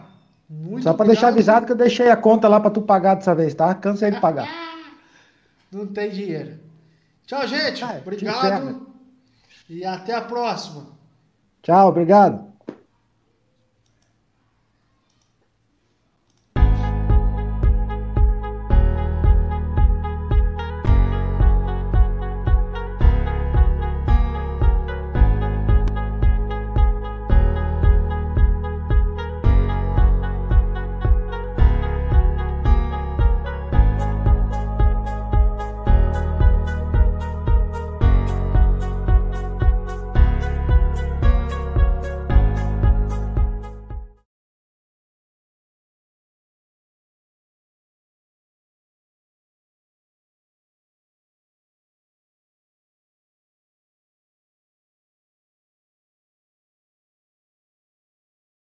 S2: Muito Só para deixar avisado que eu deixei a conta lá para tu pagar dessa vez, tá? Cansei de pagar. (laughs)
S1: Não tem dinheiro. Tchau, gente. Ah, obrigado. E até a próxima.
S2: Tchau, obrigado.